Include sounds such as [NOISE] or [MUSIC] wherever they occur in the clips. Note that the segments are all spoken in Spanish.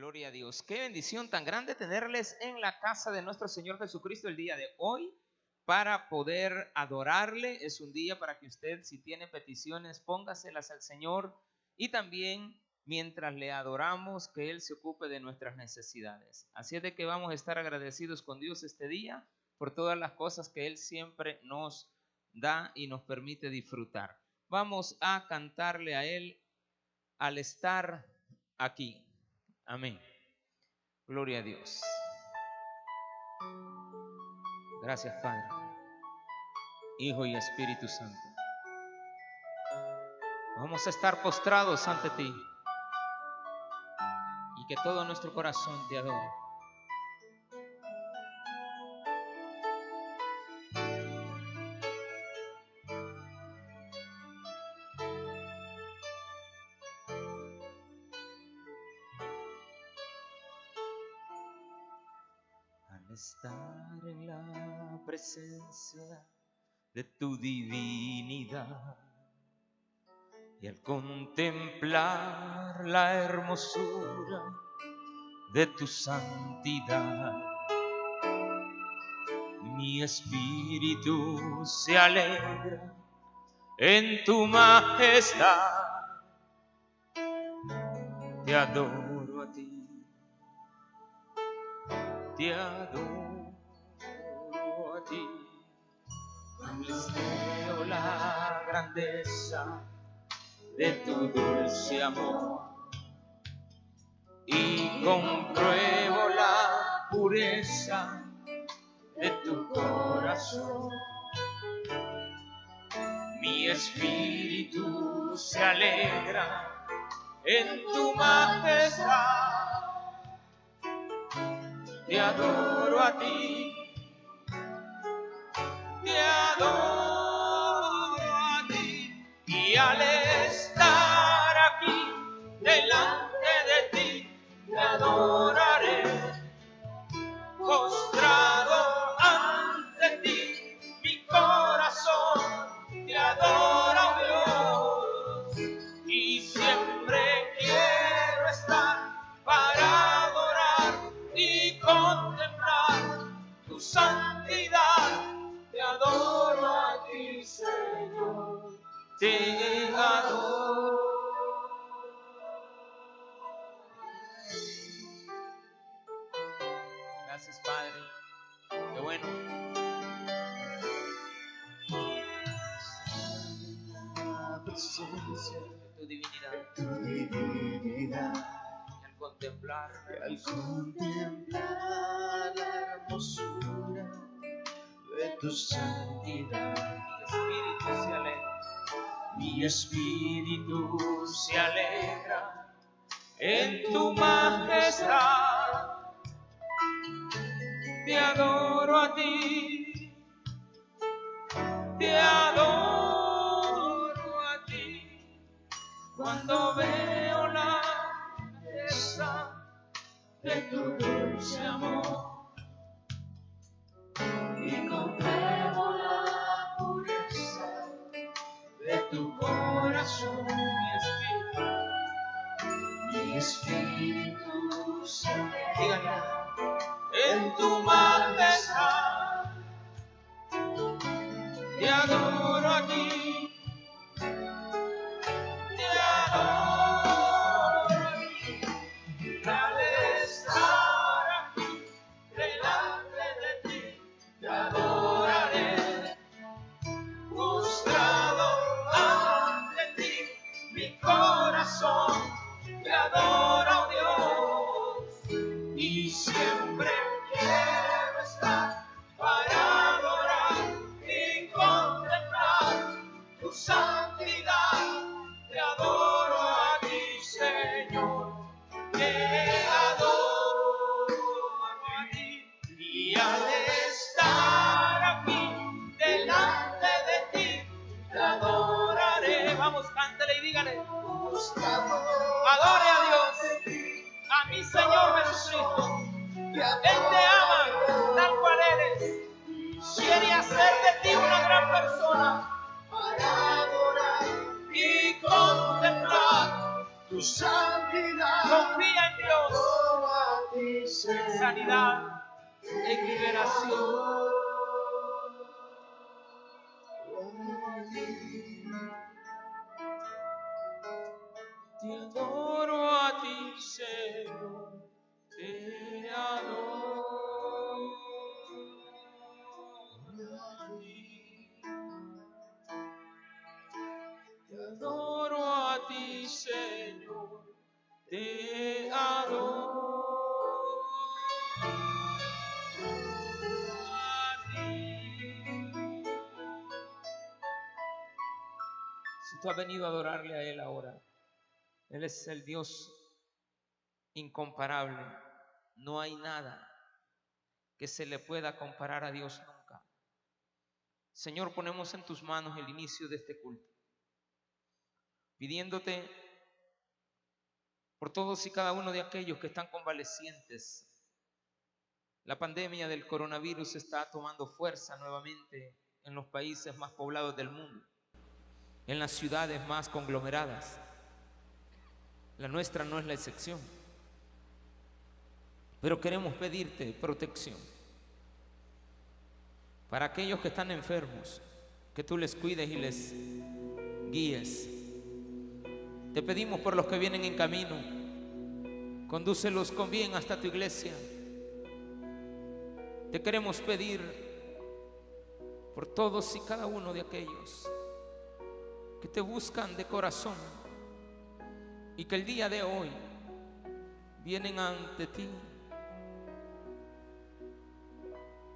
Gloria a Dios. Qué bendición tan grande tenerles en la casa de nuestro Señor Jesucristo el día de hoy para poder adorarle. Es un día para que usted, si tiene peticiones, póngaselas al Señor y también mientras le adoramos, que Él se ocupe de nuestras necesidades. Así es de que vamos a estar agradecidos con Dios este día por todas las cosas que Él siempre nos da y nos permite disfrutar. Vamos a cantarle a Él al estar aquí. Amén. Gloria a Dios. Gracias, Padre, Hijo y Espíritu Santo. Vamos a estar postrados ante ti y que todo nuestro corazón te adore. En la presencia de tu divinidad y al contemplar la hermosura de tu santidad, mi espíritu se alegra en tu majestad. Te adoro a ti te adoro La grandeza de tu dulce amor. Y compruebo la pureza de tu corazón. Mi espíritu se alegra en tu majestad. Te adoro a ti, te adoro a ti y al estar aquí delante de ti, te adoraré, presencia de tu divinidad. De tu divinidad contemplar, al contemplar la hermosura de tu santidad, mi espíritu se alegra, en tu majestad. Te adoro a ti, te adoro cuando veo la de tu dulce amor. Y compruebo la pureza de tu corazón, mi espíritu, mi espíritu se en tu majestad, tu santidad. Te adoro a ti, Señor, te adoro a ti y al estar aquí delante de ti, te adoraré. Vamos, cántale y dígale. Adore a Dios, a mi Señor Jesucristo. Él te ama tal cual eres. Quiere hacer de ti una gran persona tu santidad. Confía en Dios. sanidad, en liberación. Te adoro a ti, Señor, te adoro a ti. Te adoro a ti, Señor, te adoro. Si tú has venido a adorarle a Él ahora, Él es el Dios incomparable. No hay nada que se le pueda comparar a Dios nunca. Señor, ponemos en tus manos el inicio de este culto, pidiéndote por todos y cada uno de aquellos que están convalecientes. La pandemia del coronavirus está tomando fuerza nuevamente en los países más poblados del mundo, en las ciudades más conglomeradas. La nuestra no es la excepción. Pero queremos pedirte protección para aquellos que están enfermos, que tú les cuides y les guíes. Te pedimos por los que vienen en camino, condúcelos con bien hasta tu iglesia. Te queremos pedir por todos y cada uno de aquellos que te buscan de corazón y que el día de hoy vienen ante ti.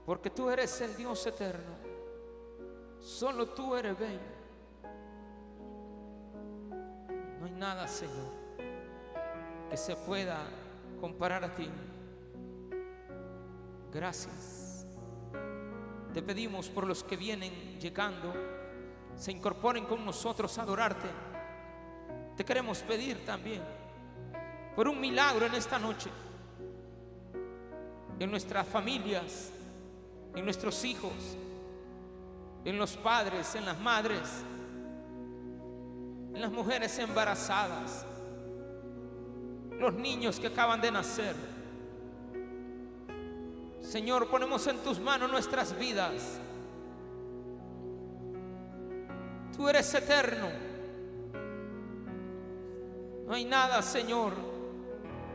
Porque tú eres el Dios eterno. Solo tú eres bello. No hay nada, Señor, que se pueda comparar a ti. Gracias. Te pedimos por los que vienen llegando, se incorporen con nosotros a adorarte. Te queremos pedir también por un milagro en esta noche, en nuestras familias, en nuestros hijos, en los padres, en las madres, las mujeres embarazadas, los niños que acaban de nacer. Señor, ponemos en tus manos nuestras vidas. Tú eres eterno. No hay nada, Señor,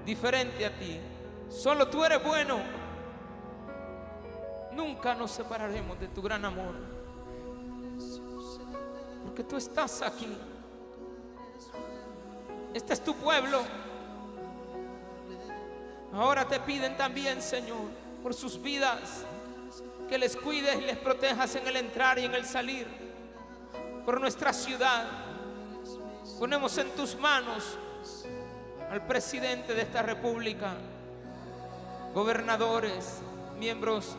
diferente a ti. Solo tú eres bueno. Nunca nos separaremos de tu gran amor. Porque tú estás aquí. Este es tu pueblo. Ahora te piden también, Señor, por sus vidas, que les cuides y les protejas en el entrar y en el salir. Por nuestra ciudad. Ponemos en tus manos al presidente de esta república, gobernadores, miembros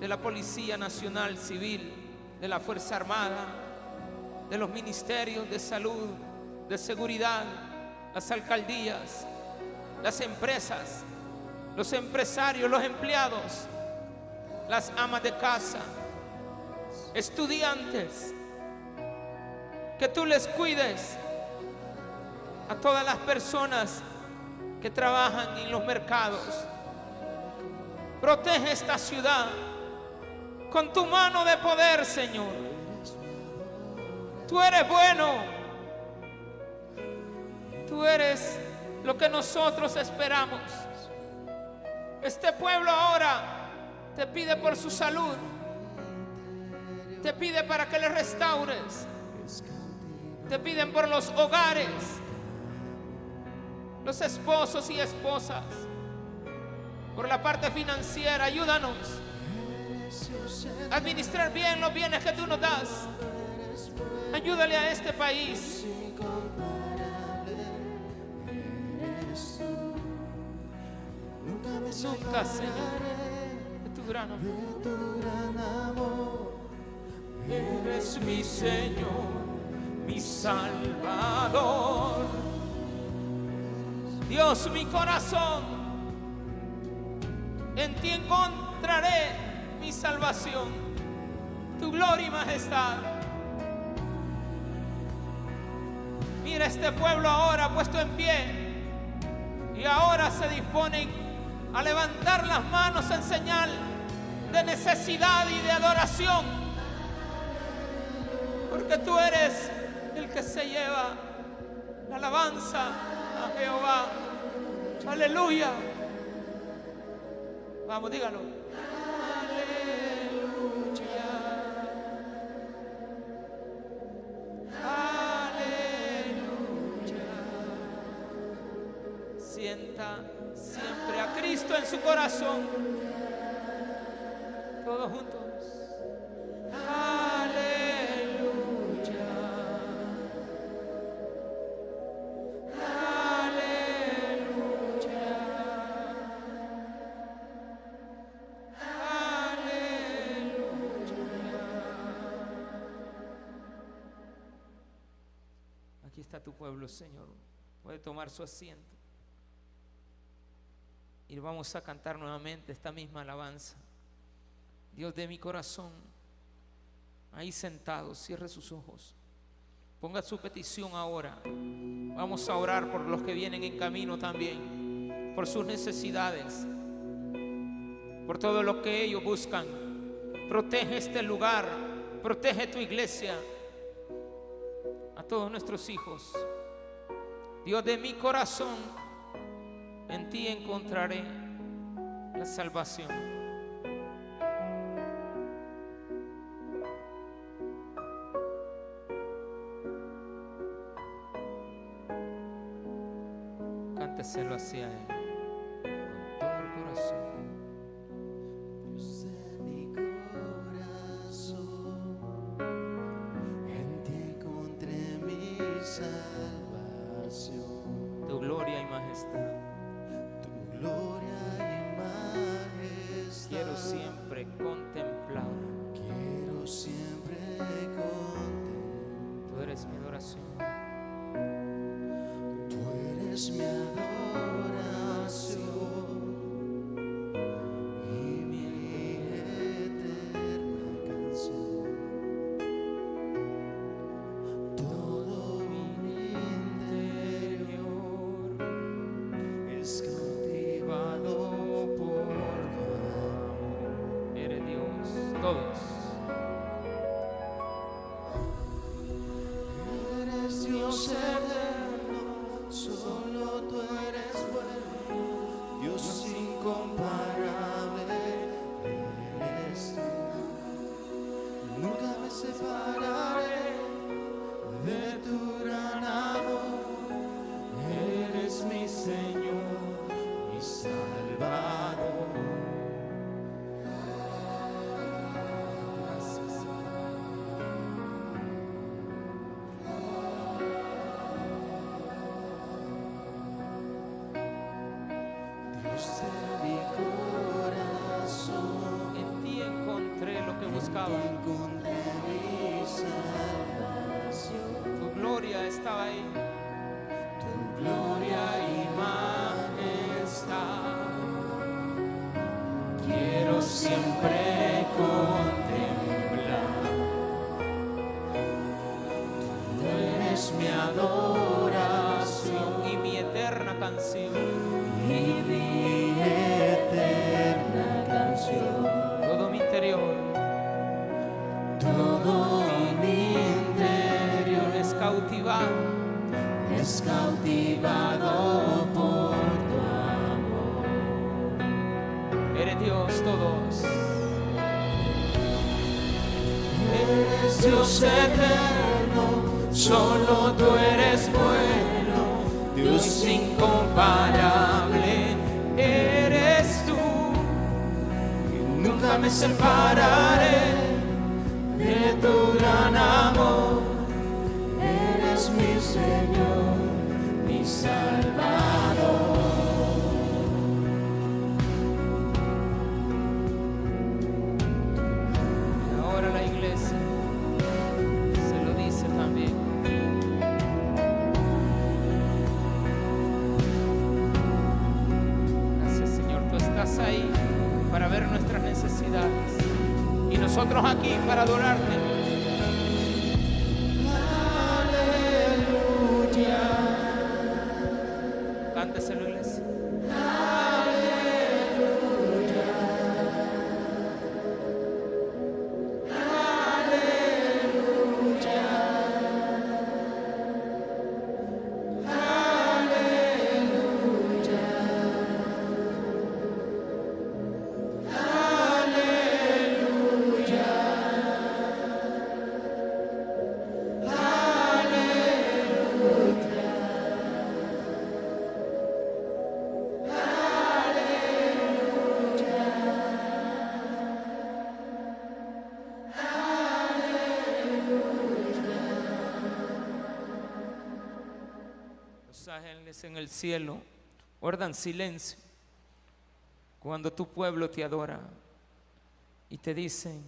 de la Policía Nacional Civil, de la Fuerza Armada, de los ministerios de salud, de seguridad, las alcaldías, las empresas, los empresarios, los empleados, las amas de casa, estudiantes, que tú les cuides a todas las personas que trabajan en los mercados. Protege esta ciudad con tu mano de poder, Señor. Tú eres bueno. Tú eres lo que nosotros esperamos. Este pueblo ahora te pide por su salud. Te pide para que le restaures. Te piden por los hogares, los esposos y esposas, por la parte financiera. Ayúdanos administrar bien los bienes que tú nos das. Ayúdale a este país. Nunca, Señor, de tu gran amor. Eres mi Señor, mi Salvador. Dios, mi corazón, en ti encontraré mi salvación, tu gloria y majestad. Mira este pueblo ahora puesto en pie y ahora se disponen a levantar las manos en señal de necesidad y de adoración. Porque tú eres el que se lleva la alabanza a Jehová. Aleluya. Vamos, dígalo. Aleluya. Aleluya. Sienta siempre Cristo en su corazón. Todos juntos. Aquí está tu pueblo, Señor. Puede tomar su asiento. Y vamos a cantar nuevamente esta misma alabanza. Dios de mi corazón, ahí sentado, cierre sus ojos. Ponga su petición ahora. Vamos a orar por los que vienen en camino también, por sus necesidades, por todo lo que ellos buscan. Protege este lugar, protege tu iglesia, a todos nuestros hijos. Dios de mi corazón, en ti encontraré la salvación. Cánteselo hacia Él me separaré de tu gran amor. Eres mi Señor, mi Salvador. Nosotros aquí para adorarte. En el cielo guardan silencio cuando tu pueblo te adora y te dicen,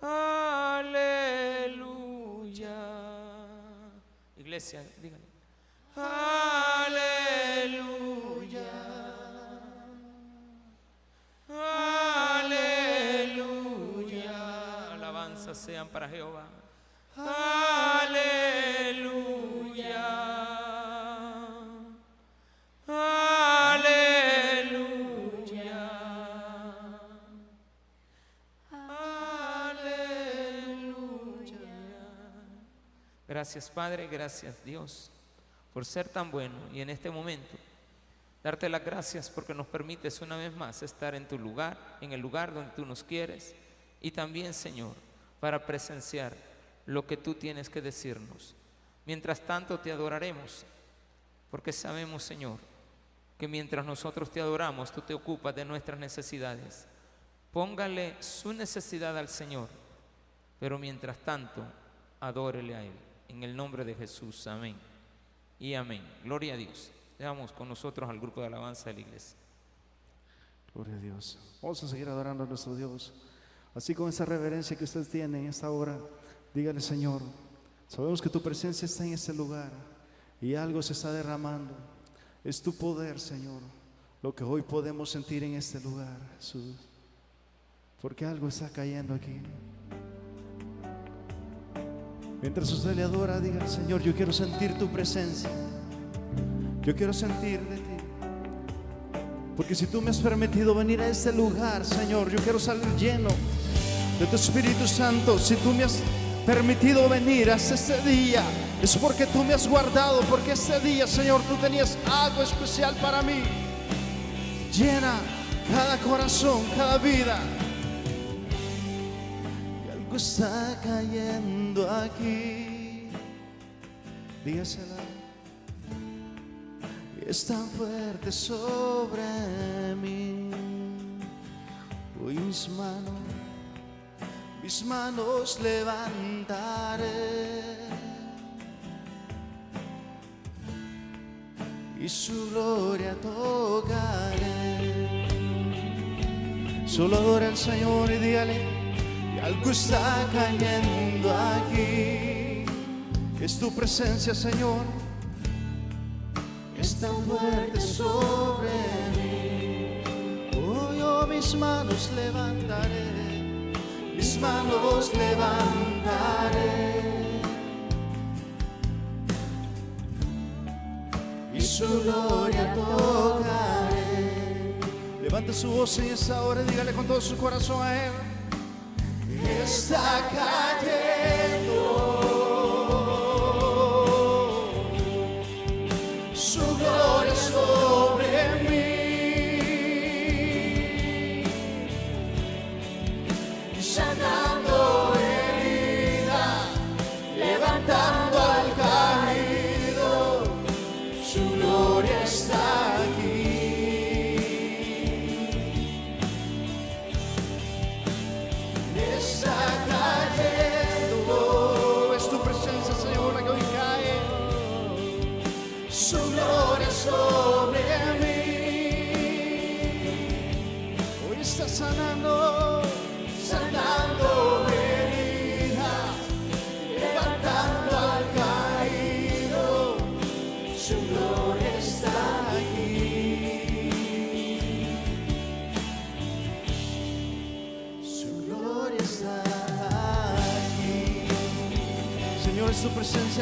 aleluya. Iglesia, díganle, aleluya. Aleluya. Alabanzas sean para Jehová. Aleluya. Gracias Padre, gracias Dios por ser tan bueno y en este momento darte las gracias porque nos permites una vez más estar en tu lugar, en el lugar donde tú nos quieres y también Señor para presenciar lo que tú tienes que decirnos. Mientras tanto te adoraremos porque sabemos Señor que mientras nosotros te adoramos tú te ocupas de nuestras necesidades. Póngale su necesidad al Señor, pero mientras tanto adórele a Él. En el nombre de Jesús, amén y amén. Gloria a Dios. Veamos con nosotros al grupo de alabanza de la iglesia. Gloria a Dios. Vamos a seguir adorando a nuestro Dios. Así con esa reverencia que usted tiene en esta hora, dígale Señor, sabemos que tu presencia está en este lugar y algo se está derramando. Es tu poder, Señor, lo que hoy podemos sentir en este lugar, Jesús. Porque algo está cayendo aquí. Mientras usted le adora, diga Señor, yo quiero sentir tu presencia. Yo quiero sentir de ti. Porque si tú me has permitido venir a este lugar, Señor, yo quiero salir lleno de tu Espíritu Santo. Si tú me has permitido venir hasta este día, es porque tú me has guardado, porque este día, Señor, tú tenías algo especial para mí. Llena cada corazón, cada vida. Algo está cayendo aquí. Dígasela. Es tan fuerte sobre mí. Hoy mis manos, mis manos levantaré. Y su gloria tocaré. Solo adora al Señor y dígale, y algo está cayendo aquí. Es tu presencia, Señor. Es tan fuerte sobre mí. Oh, yo mis manos levantaré, mis manos levantaré. Y su gloria tocaré. Levante su voz en esa hora dígale con todo su corazón a Él. Está cayendo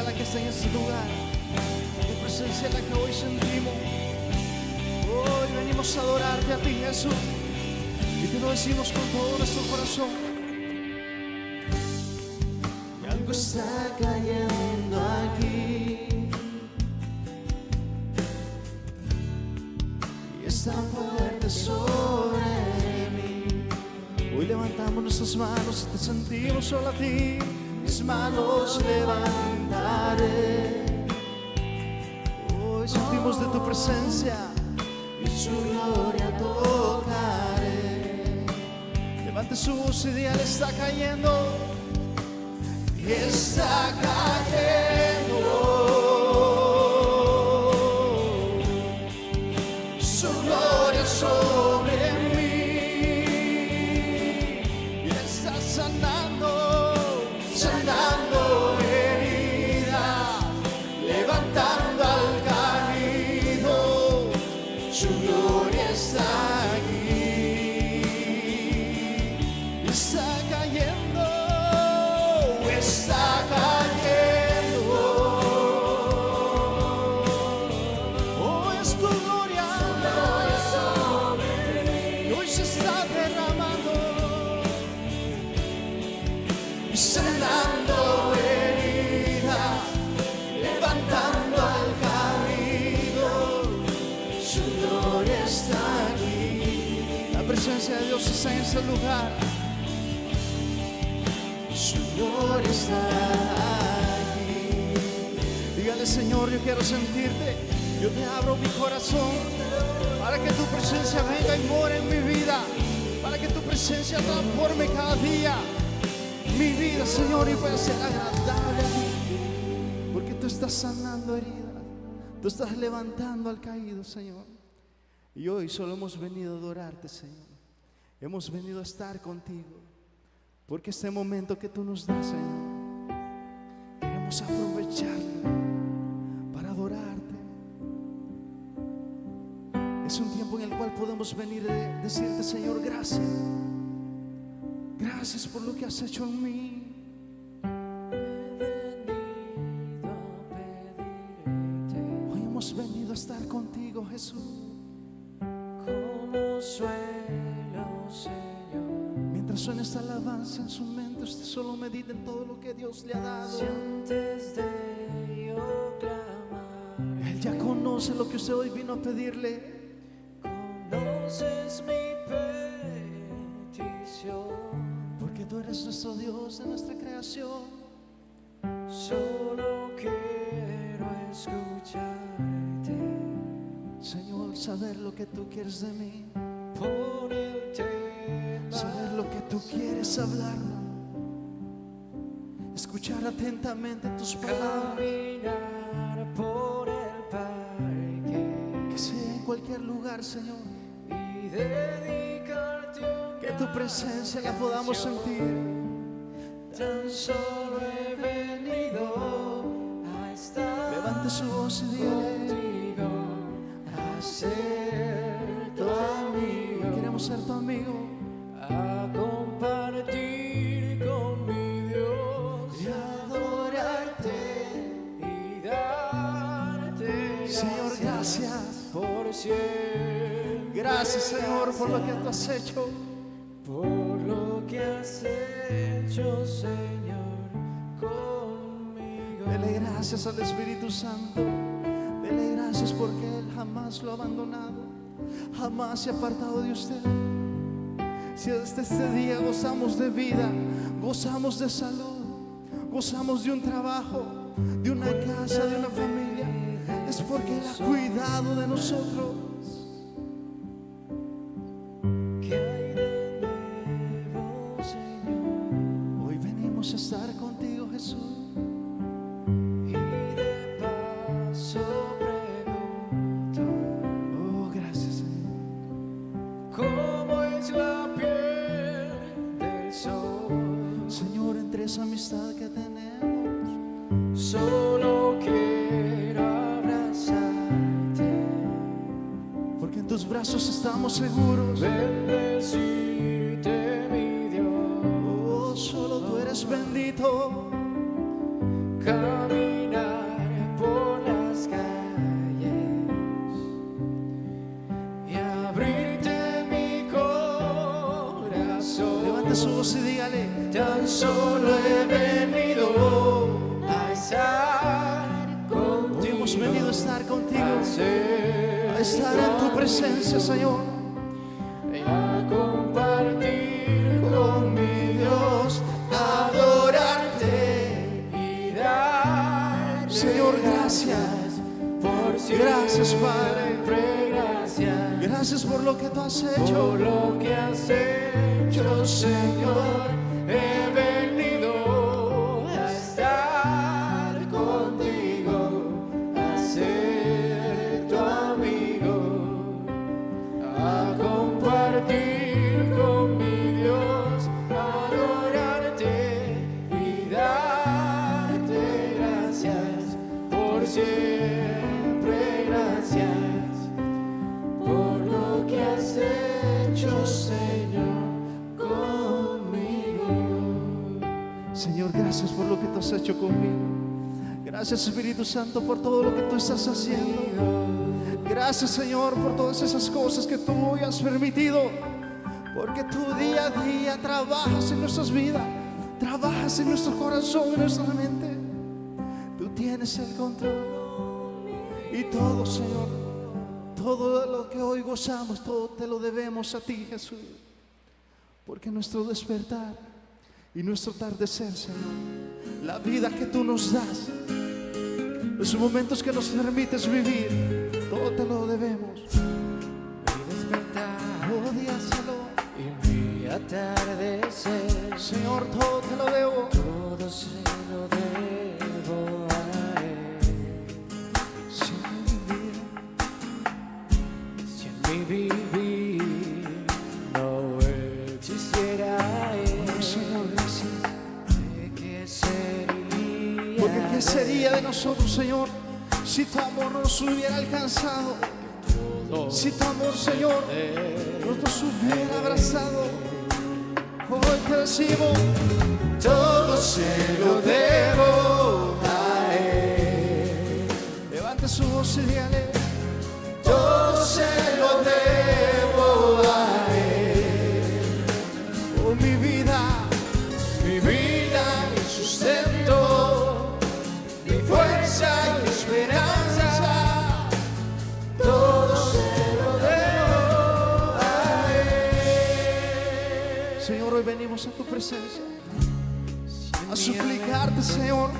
la que está en este lugar tu presencia es la que hoy sentimos. Hoy venimos a adorarte a ti, Jesús. Y te lo decimos con todo nuestro corazón. Y algo está cayendo aquí. Y es tan fuerte sobre mí. Hoy levantamos nuestras manos y te sentimos solo a ti. Mis manos levantaré. Hoy sentimos de tu presencia y su gloria tocaré. Levante su voz y dígale, está cayendo. Y está cayendo. Dígale, Señor, yo quiero sentirte. Yo te abro mi corazón para que tu presencia venga y more en mi vida. Para que tu presencia transforme cada día mi vida, Señor, y pueda ser agradable a ti. Porque tú estás sanando heridas. Tú estás levantando al caído, Señor. Y hoy solo hemos venido a adorarte, Señor. Hemos venido a estar contigo. Porque este momento que tú nos das, Señor, queremos para adorarte. Es un tiempo en el cual podemos venir a decirte, Señor, gracias. Gracias por lo que has hecho en mí. Esta alabanza en su mente, usted solo medita en todo lo que Dios le ha dado. si antes de yo clamar, Él ya conoce lo que usted hoy vino a pedirle. conoces mi petición. Porque tú eres nuestro Dios de nuestra creación. Solo quiero escucharte Señor, saber lo que tú quieres de mí. tema. Saber lo que tú quieres hablar. Escuchar atentamente tus palabras. Caminar por el parque Que sea en cualquier lugar, Señor. y dedicarte Que tu presencia la podamos sentir. Tan solo he venido a estar Levante su voz y dígale. contigo, a ser tu amigo, Queremos ser tu amigo. Gracias. por siempre, Gracias, Señor, por lo que tú has hecho. por lo que has hecho, Señor, conmigo. Dele gracias al Espíritu Santo. Dele gracias porque Él jamás lo ha abandonado. Jamás se ha apartado de usted. Si desde este día gozamos de vida, gozamos de salud, gozamos de un trabajo, de una casa, de una familia, es porque Él ha cuidado de nosotros. Estamos seguros. Has hecho. lo que has Santo, por todo lo que tú estás haciendo. Gracias, Señor, por todas esas cosas que tú hoy has permitido Porque tú día a día trabajas en nuestras vidas, trabajas en nuestro corazón, en nuestra mente. Tú tienes el control. Y todo, Señor, todo lo que hoy gozamos, todo te lo debemos a ti, Jesús. Porque nuestro despertar y nuestro atardecer, Señor, la vida que tú nos das, los momentos que nos permites vivir, todo te lo debemos. Mi despertar díaselo, y mi atardecer. Señor, todo te lo debo. Todo se lo debo a Él. Si mi vida Si en mi vivir sería de nosotros, Señor, si tu amor nos hubiera alcanzado, si tu amor, Señor, no nos hubiera abrazado. Hoy te decimos, Todo se lo debo a Él. levante su voz y dígale, Todo se venimos a tu presencia a suplicarte, Señor,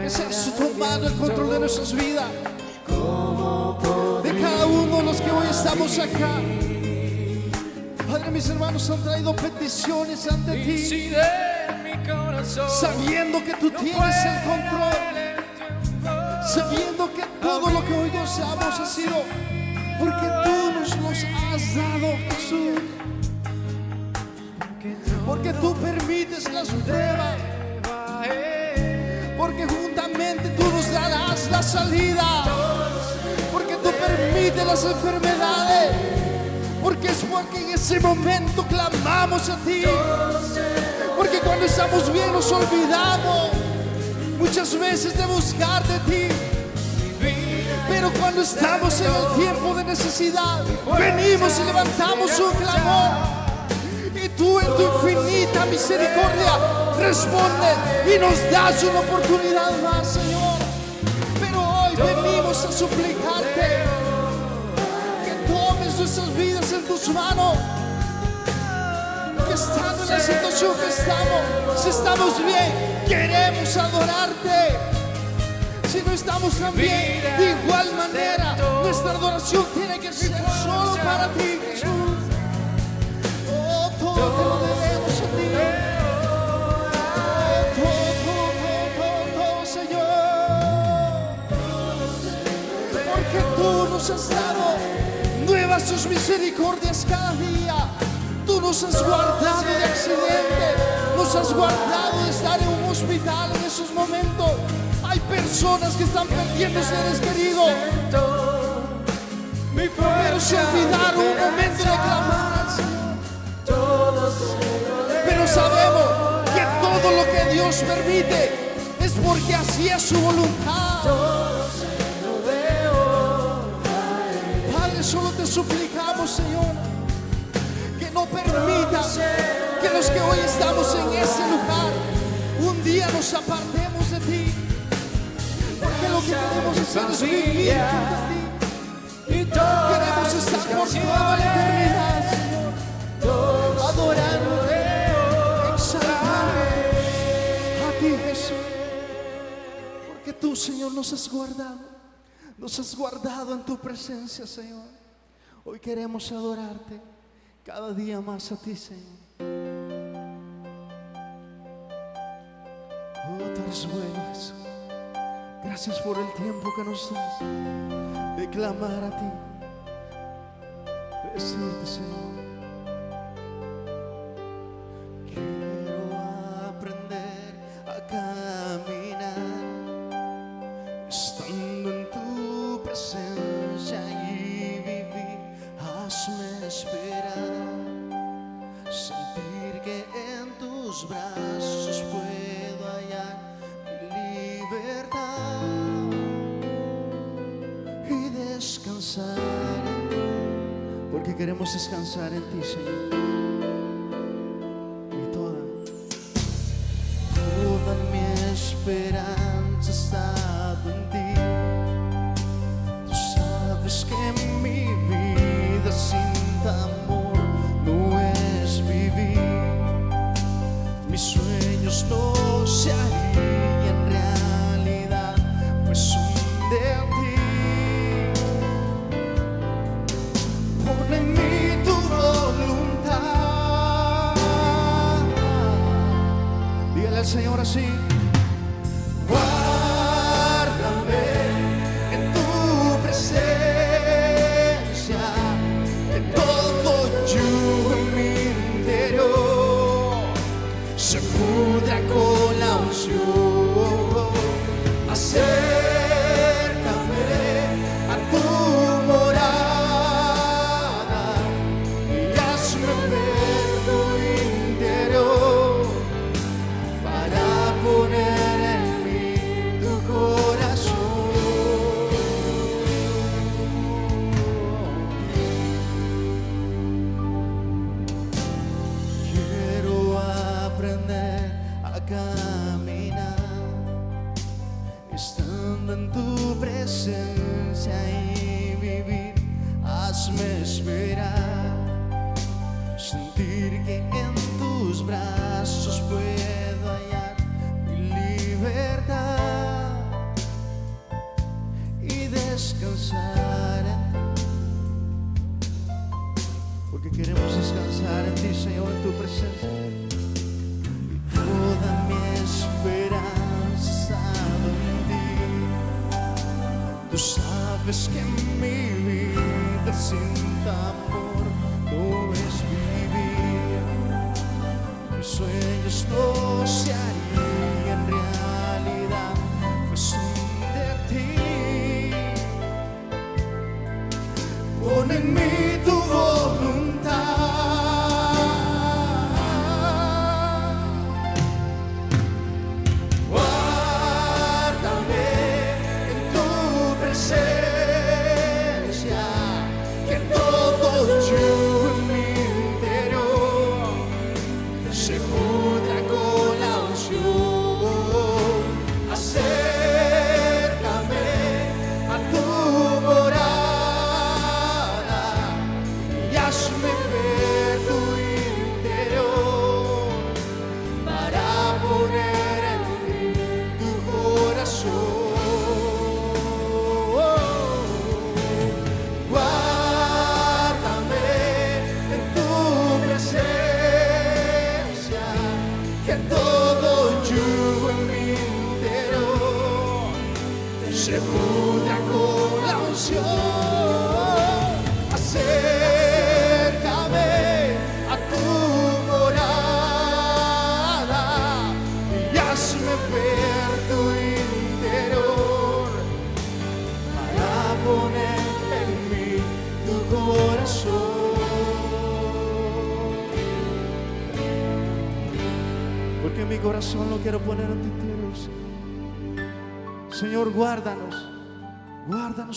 que seas tomando el control de nuestras vidas, de cada uno de los que hoy estamos acá. Padre, mis hermanos han traído peticiones ante ti. sabiendo que tú tienes el control, sabiendo que todo lo que hoy gozamos ha sido porque tú nos los has dado, Jesús, tú permites las pruebas, porque juntamente tú nos darás la salida, porque tú permites las enfermedades, porque es porque en ese momento clamamos a ti. Porque cuando estamos bien nos olvidamos muchas veces de buscar de ti. Pero cuando estamos en el tiempo de necesidad, venimos y levantamos un clamor. Tú en tu infinita misericordia respondes y nos das una oportunidad más, Señor. Pero hoy venimos a suplicarte que tomes nuestras vidas en tus manos que estando en la situación que estamos, si estamos bien, queremos adorarte. Si no estamos tan bien, de igual manera, nuestra adoración tiene que ser solo para ti, Jesús. Has dado nuevas tus misericordias cada día. Tú nos has guardado de accidentes, nos has guardado de estar en un hospital en esos momentos. Hay personas que están perdiendo seres queridos, pero se olvidaron un momento de clamar. Pero sabemos que todo lo que Dios permite es porque así es su voluntad. Solo te suplicamos, Señor, que no permitas que los que hoy estamos en ese lugar un día nos apartemos de ti. Porque lo que queremos hacer es vivir a ti. Queremos estar por toda la eternidad, Señor, adorándote, exaltándote a ti, Jesús. Porque tú, Señor, nos has guardado, nos has guardado en tu presencia, Señor. Hoy queremos adorarte cada día más a ti, Señor. Oh, tú eres bueno, Jesús. Gracias por el tiempo que nos das de clamar a ti, de decirte, Señor.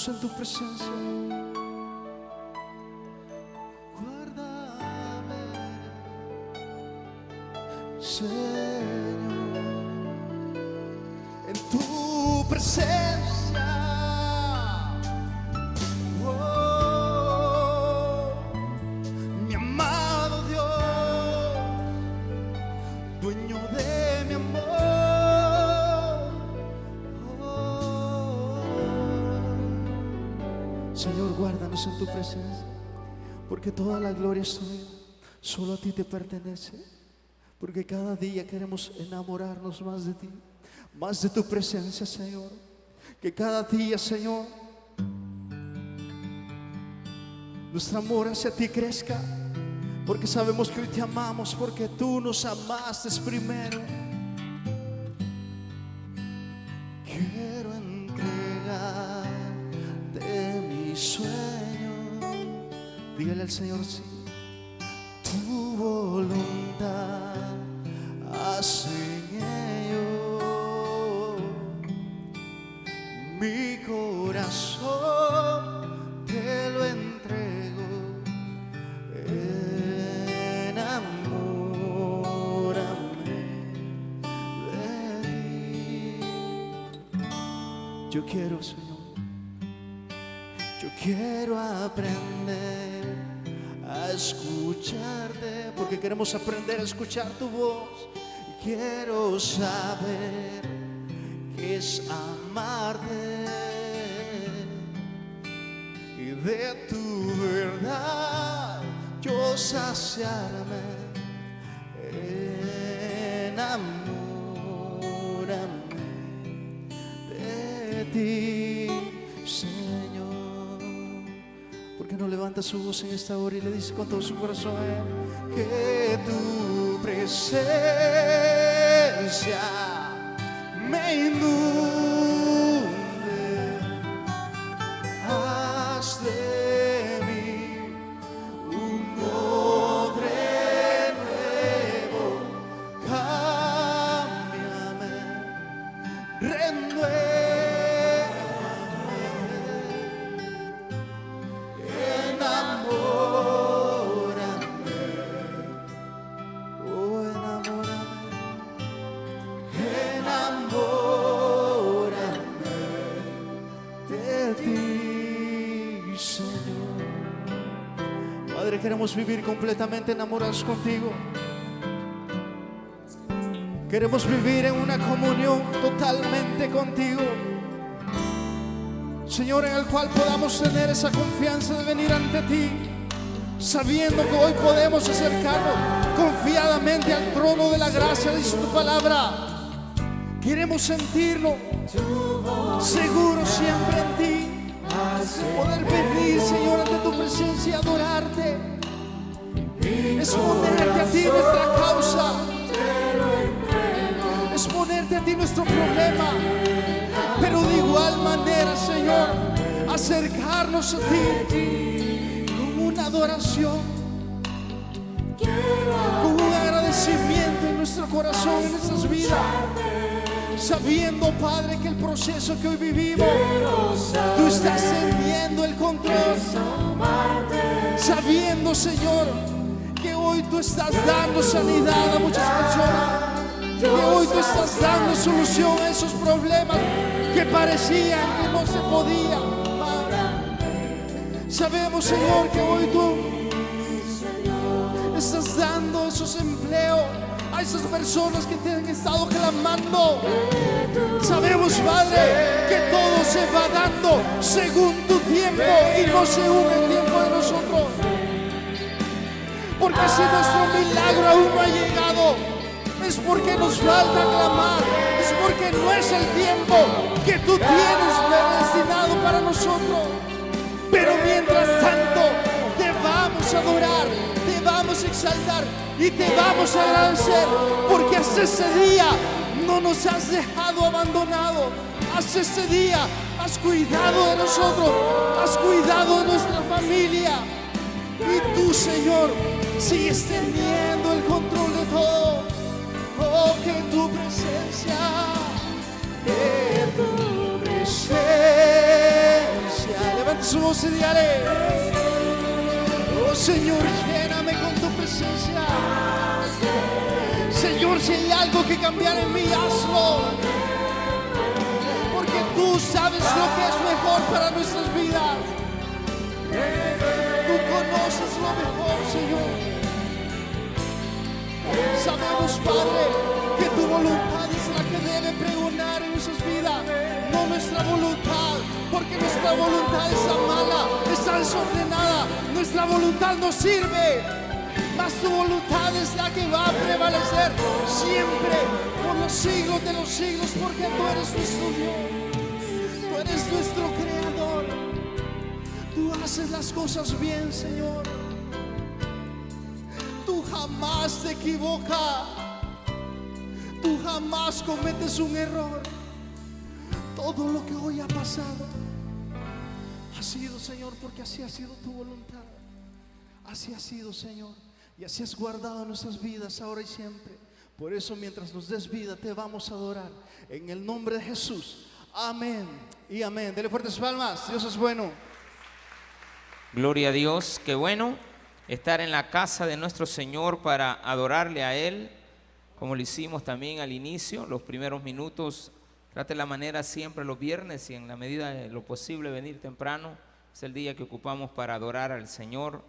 Santo presença. tu presencia, porque toda la gloria es tuya, solo a ti te pertenece, porque cada día queremos enamorarnos más de ti, más de tu presencia, Señor, que cada día, Señor, nuestro amor hacia ti crezca, porque sabemos que hoy te amamos, porque tú nos amaste primero. 只有。Aprender escuchar tu voz. Quiero saber qué es amarte y de tu verdad yo saciarme. Levanta su voz en esta hora y le dice con todo su corazón que tu presencia me inunde? Queremos vivir completamente enamorados contigo. Queremos vivir en una comunión totalmente contigo. Señor, en el cual podamos tener esa confianza de venir ante ti, sabiendo que hoy podemos acercarnos confiadamente al trono de la gracia, dice tu palabra. Queremos sentirlo seguro siempre en ti. Poder venir, Señor, ante tu presencia y adorarte. Es ponerte a ti nuestra causa. Es ponerte a ti nuestro problema. Pero de igual manera, Señor, acercarnos a ti con una adoración, con un agradecimiento en nuestro corazón, en nuestras vidas. Sabiendo, Padre, que el proceso que hoy vivimos, tú estás teniendo el control. Sabiendo, Señor, tú estás dando sanidad a muchas personas. Que hoy tú estás dando solución a esos problemas que parecían que no se podían. Sabemos, Señor, que hoy tú estás dando esos empleos a esas personas que te han estado clamando. Sabemos, Padre, que todo se va dando según tu tiempo y no según el tiempo. Si nuestro milagro aún no ha llegado, es porque nos falta clamar, es porque no es el tiempo que tú tienes destinado para nosotros. Pero mientras tanto, te vamos a adorar, te vamos a exaltar y te vamos a agradecer, porque hasta ese día no nos has dejado abandonado. Hasta ese día has cuidado de nosotros, has cuidado de nuestra familia. Y tú, Señor, sigues teniendo el control de todo. Oh, que tu presencia, que tu presencia. Levanta su voz y dígale. Oh, Señor, lléname con tu presencia. Señor, si hay algo que cambiar en mí, hazlo. Porque tú sabes lo que es mejor para nuestras vidas. Tú conoces lo mejor, Señor. Sabemos, Padre, que tu voluntad es la que debe pregonar en nuestras vidas, no nuestra voluntad, porque nuestra voluntad está mala, está desordenada, nuestra voluntad no sirve, mas tu voluntad es la que va a prevalecer siempre por los siglos de los siglos, porque tú eres nuestro Dios, tú eres nuestro creador, tú haces las cosas bien, Señor jamás te equivocas. Tú jamás cometes un error. Todo lo que hoy ha pasado ha sido, Señor, porque así ha sido tu voluntad. Así ha sido, Señor. Y así has guardado nuestras vidas ahora y siempre. Por eso, mientras nos des vida, te vamos a adorar. En el nombre de Jesús. Amén y amén. Dele fuertes palmas. Dios es bueno. Gloria a Dios, qué bueno estar en la casa de nuestro Señor para adorarle a Él, como lo hicimos también al inicio, los primeros minutos Trate la manera siempre los viernes y en la medida de lo posible venir temprano. Es el día que ocupamos para adorar al Señor.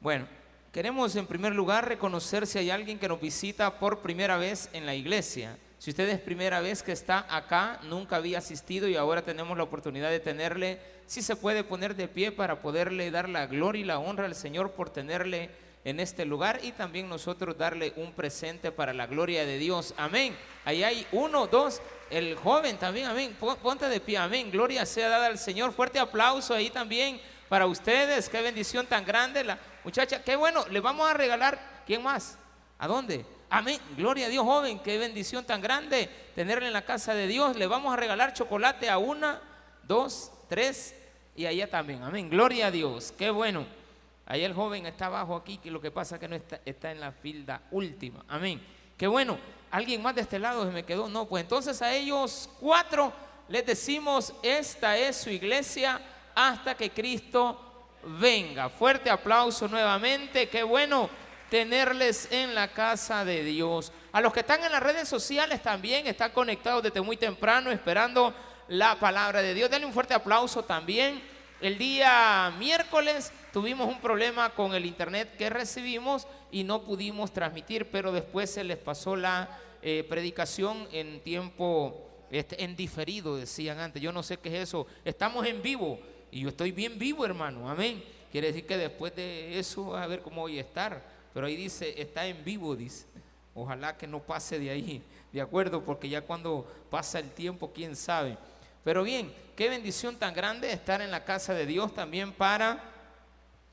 Bueno, queremos en primer lugar reconocer si hay alguien que nos visita por primera vez en la iglesia. Si usted es primera vez que está acá, nunca había asistido y ahora tenemos la oportunidad de tenerle, si se puede poner de pie para poderle dar la gloria y la honra al Señor por tenerle en este lugar y también nosotros darle un presente para la gloria de Dios. Amén. Ahí hay uno, dos, el joven también, amén. Pon- Ponte de pie, amén. Gloria sea dada al Señor. Fuerte aplauso ahí también para ustedes. Qué bendición tan grande. La muchacha, qué bueno. Le vamos a regalar, ¿quién más? ¿A dónde? Amén. Gloria a Dios, joven. Qué bendición tan grande tenerle en la casa de Dios. Le vamos a regalar chocolate a una, dos, tres y allá también. Amén. Gloria a Dios. Qué bueno. Ahí el joven está abajo aquí, que lo que pasa es que no está, está en la filda última. Amén. Qué bueno. ¿Alguien más de este lado se me quedó? No, pues entonces a ellos cuatro les decimos, esta es su iglesia hasta que Cristo venga. Fuerte aplauso nuevamente. Qué bueno tenerles en la casa de Dios. A los que están en las redes sociales también están conectados desde muy temprano esperando la palabra de Dios. Denle un fuerte aplauso también. El día miércoles tuvimos un problema con el internet que recibimos y no pudimos transmitir, pero después se les pasó la eh, predicación en tiempo, este, en diferido, decían antes. Yo no sé qué es eso. Estamos en vivo y yo estoy bien vivo, hermano. Amén. Quiere decir que después de eso, a ver cómo voy a estar. Pero ahí dice, está en vivo, dice. Ojalá que no pase de ahí, ¿de acuerdo? Porque ya cuando pasa el tiempo, quién sabe. Pero bien, qué bendición tan grande estar en la casa de Dios también para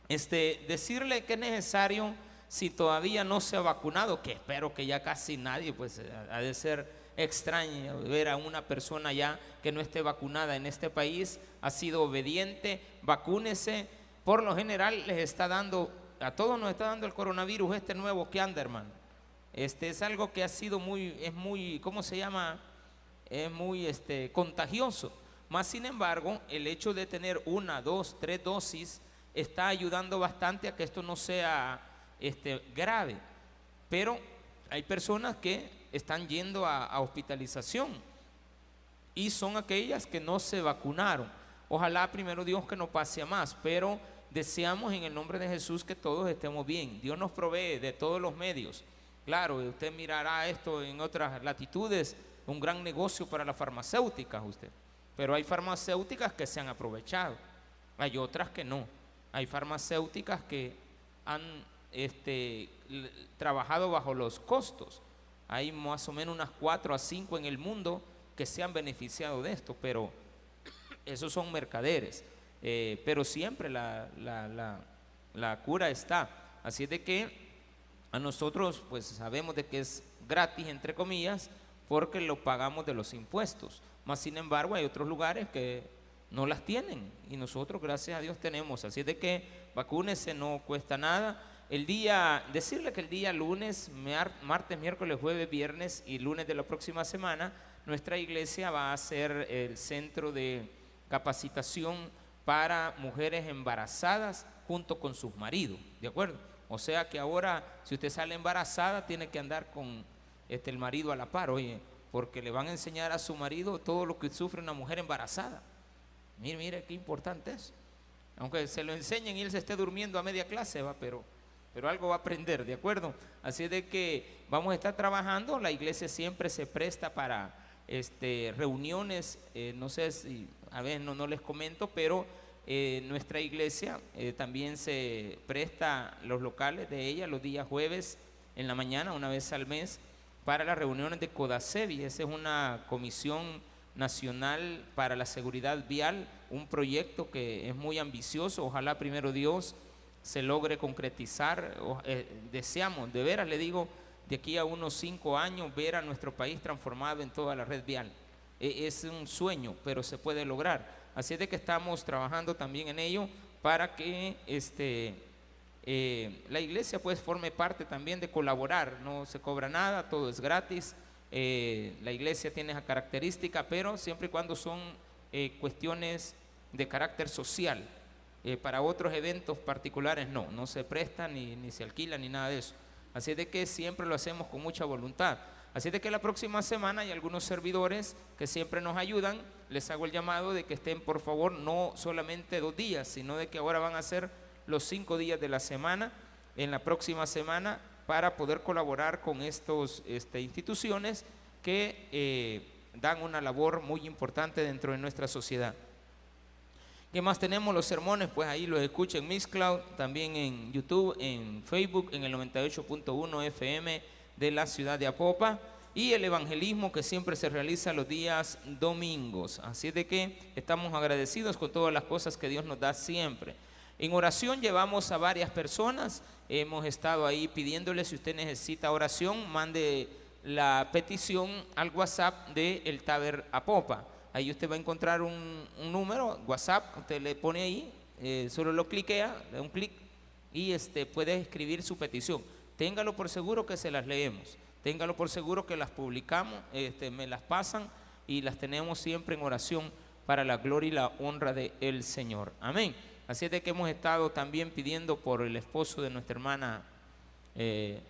este, decirle que es necesario, si todavía no se ha vacunado, que espero que ya casi nadie, pues eh, ha de ser extraño ver a una persona ya que no esté vacunada en este país, ha sido obediente, vacúnese. Por lo general les está dando, a todos nos está dando el coronavirus este nuevo que anda, hermano. Este es algo que ha sido muy, es muy, ¿cómo se llama? Es muy este, contagioso. Más sin embargo, el hecho de tener una, dos, tres dosis está ayudando bastante a que esto no sea este, grave. Pero hay personas que están yendo a, a hospitalización y son aquellas que no se vacunaron. Ojalá primero Dios que no pase a más, pero deseamos en el nombre de Jesús que todos estemos bien. Dios nos provee de todos los medios. Claro, usted mirará esto en otras latitudes, un gran negocio para las farmacéuticas usted. Pero hay farmacéuticas que se han aprovechado, hay otras que no. Hay farmacéuticas que han este, trabajado bajo los costos. Hay más o menos unas cuatro a cinco en el mundo que se han beneficiado de esto, pero esos son mercaderes. Eh, pero siempre la, la- la- la cura está. Así es de que a nosotros pues sabemos de que es gratis, entre comillas, porque lo pagamos de los impuestos. Más sin embargo, hay otros lugares que no las tienen y nosotros, gracias a Dios, tenemos. Así de que vacúnese, no cuesta nada. El día, decirle que el día lunes, mar- martes, miércoles, jueves, viernes y lunes de la próxima semana, nuestra iglesia va a ser el centro de capacitación para mujeres embarazadas junto con sus maridos, ¿de acuerdo? O sea que ahora, si usted sale embarazada, tiene que andar con este, el marido a la par, oye, porque le van a enseñar a su marido todo lo que sufre una mujer embarazada. Mire, mire qué importante es. Aunque se lo enseñen y él se esté durmiendo a media clase, va, pero, pero algo va a aprender, ¿de acuerdo? Así de que vamos a estar trabajando, la iglesia siempre se presta para este, reuniones, eh, no sé si, a ver, no, no les comento, pero eh, nuestra iglesia eh, también se presta los locales de ella los días jueves en la mañana, una vez al mes, para las reuniones de CODACEVI. Esa es una comisión nacional para la seguridad vial, un proyecto que es muy ambicioso. Ojalá primero Dios se logre concretizar. Eh, deseamos, de veras le digo, de aquí a unos cinco años ver a nuestro país transformado en toda la red vial. E- es un sueño, pero se puede lograr. Así es de que estamos trabajando también en ello para que este, eh, la iglesia pues forme parte también de colaborar, no se cobra nada, todo es gratis, eh, la iglesia tiene esa característica, pero siempre y cuando son eh, cuestiones de carácter social, para otros eventos particulares no, no se presta ni, ni se alquila ni nada de eso. Así de que siempre lo hacemos con mucha voluntad. Así de que la próxima semana hay algunos servidores que siempre nos ayudan. Les hago el llamado de que estén, por favor, no solamente dos días, sino de que ahora van a ser los cinco días de la semana, en la próxima semana, para poder colaborar con estas este, instituciones que eh, dan una labor muy importante dentro de nuestra sociedad. ¿Qué más tenemos? Los sermones, pues ahí los escuchen en Miss Cloud, también en YouTube, en Facebook, en el 98.1 FM de la ciudad de Apopa y el evangelismo que siempre se realiza los días domingos. Así de que estamos agradecidos con todas las cosas que Dios nos da siempre. En oración llevamos a varias personas, hemos estado ahí pidiéndole si usted necesita oración, mande la petición al WhatsApp de El Taber Apopa. Ahí usted va a encontrar un, número, WhatsApp, usted le pone ahí, eh, solo lo cliquea, le da un clic y este, puede escribir su petición. Téngalo por seguro que se las leemos. Téngalo por seguro que las publicamos, este, me las pasan y las tenemos siempre en oración para la gloria y la honra del el Señor. Amén. Así es de que hemos estado también pidiendo por el esposo de nuestra hermana eh,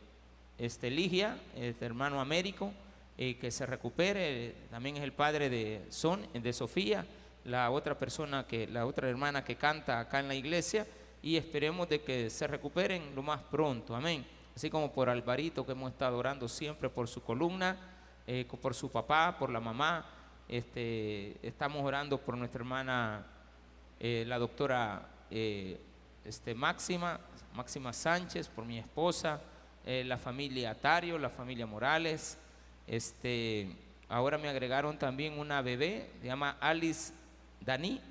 este, Ligia, este hermano Américo, eh, que se recupere. También es el padre de Son, de Sofía, la otra persona que, la otra hermana que canta acá en la iglesia, y esperemos de que se recuperen lo más pronto. Amén así como por Alvarito que hemos estado orando siempre por su columna, eh, por su papá, por la mamá. Este, estamos orando por nuestra hermana, eh, la doctora eh, este, Máxima, Máxima Sánchez, por mi esposa, la familia Atario, la familia Morales. Este, ahora me agregaron también una bebé, se llama Alice Dani,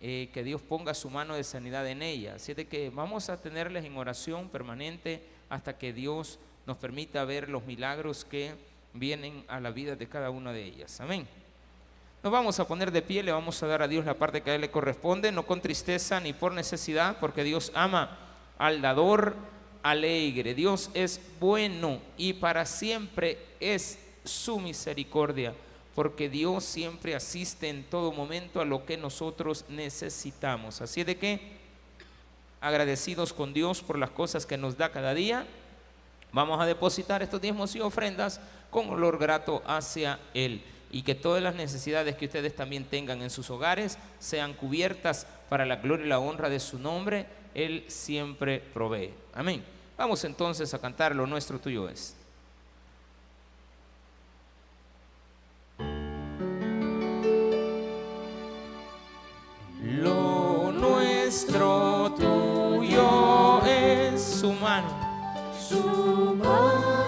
que Dios ponga su mano de sanidad en ella. Así de que vamos a tenerles en oración permanente hasta que Dios nos permita ver los milagros que vienen a la vida de cada una de ellas. Amén. Nos vamos a poner de pie, le vamos a dar a Dios la parte que a Él le corresponde, no con tristeza ni por necesidad, porque Dios ama al dador alegre. Dios es bueno y para siempre es su misericordia, porque Dios siempre asiste en todo momento a lo que nosotros necesitamos. Así de que agradecidos con Dios por las cosas que nos da cada día, vamos a depositar estos diezmos y ofrendas con olor grato hacia Él y que todas las necesidades que ustedes también tengan en sus hogares sean cubiertas para la gloria y la honra de su nombre. Él siempre provee. Amén. Vamos entonces a cantar lo nuestro tuyo es. Lo nuestro tuyo es su mano. Su mano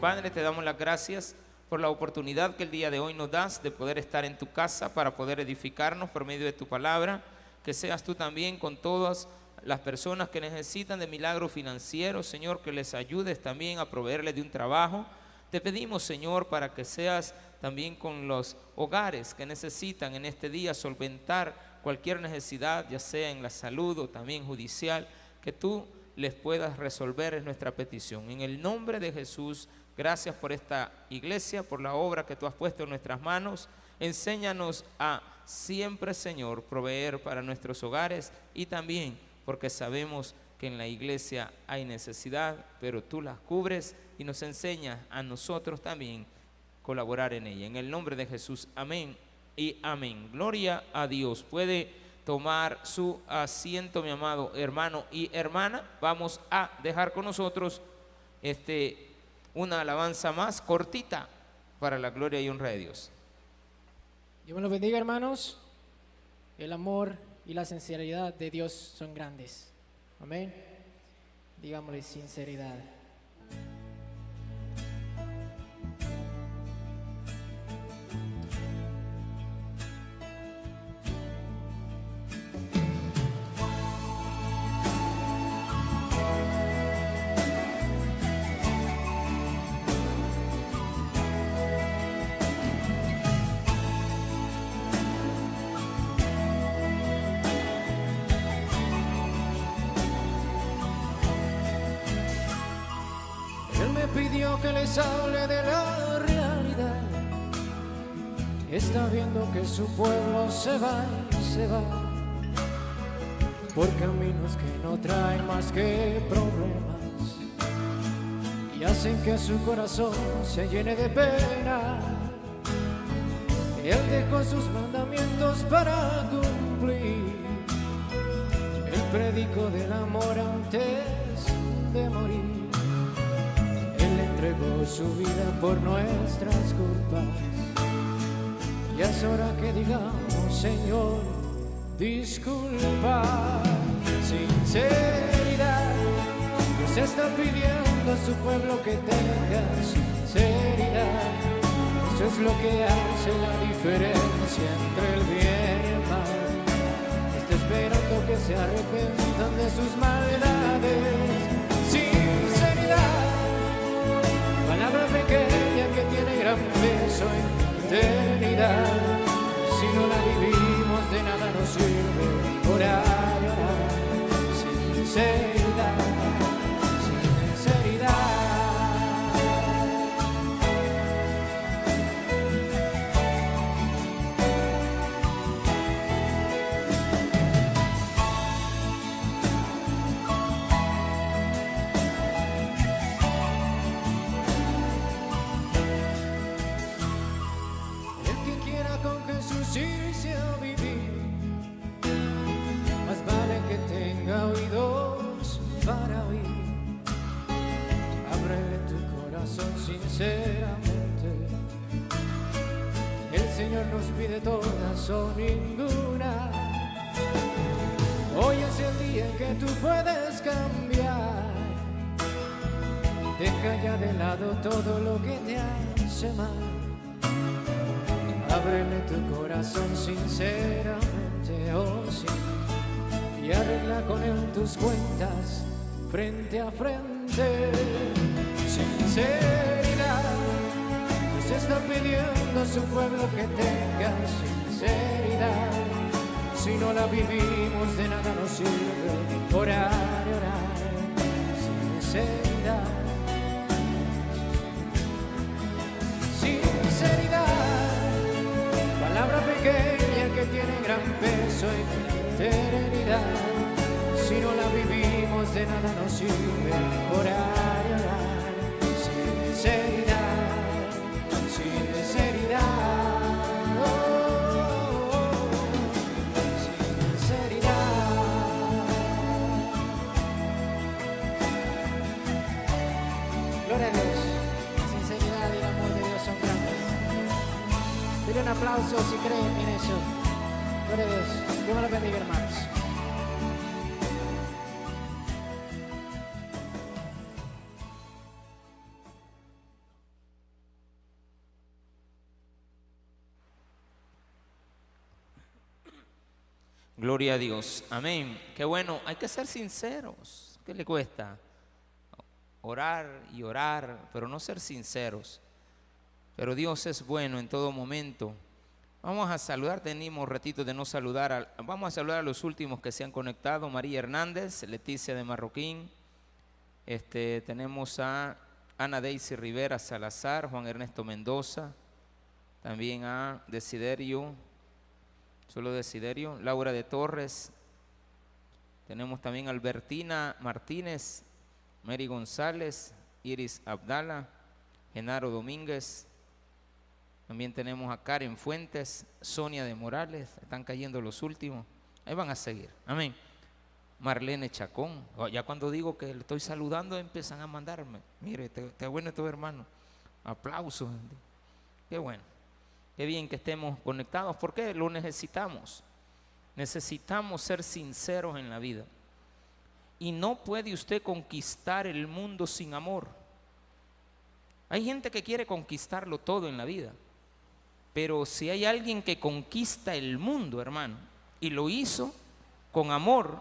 Padre, te damos las gracias por la oportunidad que el día de hoy nos das de poder estar en tu casa para poder edificarnos por medio de tu palabra. Que seas tú también con todas las personas que necesitan de milagros financieros, Señor, que les ayudes también a proveerles de un trabajo. Te pedimos, Señor, para que seas también con los hogares que necesitan en este día solventar cualquier necesidad, ya sea en la salud o también judicial, que tú les puedas resolver es nuestra petición. En el nombre de Jesús, gracias por esta iglesia, por la obra que tú has puesto en nuestras manos. Enséñanos a siempre, Señor, proveer para nuestros hogares y también porque sabemos que en la iglesia hay necesidad, pero tú las cubres y nos enseñas a nosotros también colaborar en ella. En el nombre de Jesús, amén y amén. Gloria a Dios. Puede tomar su asiento, mi amado hermano y hermana. Vamos a dejar con nosotros este, una alabanza más cortita para la gloria y honra de Dios. Dios me los bendiga, hermanos. El amor y la sinceridad de Dios son grandes. Amén. Digámosle sinceridad. Hable de la realidad. Está viendo que su pueblo se va y se va por caminos que no traen más que problemas y hacen que su corazón se llene de pena. Él dejó sus mandamientos para cumplir. Él predicó del amor antes de morir. Entregó su vida por nuestras culpas. Y es hora que digamos, Señor, disculpa. Sinceridad, Dios está pidiendo a su pueblo que tenga sinceridad. Eso es lo que hace la diferencia entre el bien y el mal. Está esperando que se arrepientan de sus maldades. Pequeña que tiene gran peso eternidad. Si no la vivimos, de nada nos sirve orar orar. Sinceridad, sinceridad. Sinceramente. El Señor nos pide todas o ninguna. Hoy es el día en que tú puedes cambiar. Deja ya de lado todo lo que te hace mal. Ábrele tu corazón sinceramente, oh sí, y arregla con él tus cuentas frente a frente. Sinceridad, Dios está pidiendo a su pueblo que tenga sinceridad. Si no la vivimos, de nada nos sirve orar y orar. Sinceridad. Sinceridad, palabra pequeña que tiene gran peso la eternidad. Si no la vivimos, de nada nos sirve si creen en eso. Gloria a Dios. Dios me los bendiga. Gloria a Dios. Amén. Qué bueno. Hay que ser sinceros. ¿Qué le cuesta? Orar y orar, pero no ser sinceros. Pero Dios es bueno en todo momento. Vamos a saludar, tenemos ratito de no saludar. vamos a saludar a los últimos que se han conectado. María Hernández, Leticia de Marroquín. Este, tenemos a Ana Daisy Rivera Salazar, Juan Ernesto Mendoza. También a Desiderio, solo Desiderio, Laura de Torres. Tenemos también a Albertina Martínez, Mary González, Iris Abdala, Genaro Domínguez. También tenemos a Karen Fuentes, Sonia de Morales, están cayendo los últimos. Ahí van a seguir. Amén. Marlene Chacón. Oh, Ya cuando digo que le estoy saludando, empiezan a mandarme. Mire, te, te bueno tu hermano. Aplausos. Qué bueno. Qué bien que estemos conectados. ¿Por qué? Lo necesitamos. Necesitamos ser sinceros en la vida. Y no puede usted conquistar el mundo sin amor. Hay gente que quiere conquistarlo todo en la vida. Pero si hay alguien que conquista el mundo, hermano, y lo hizo con amor,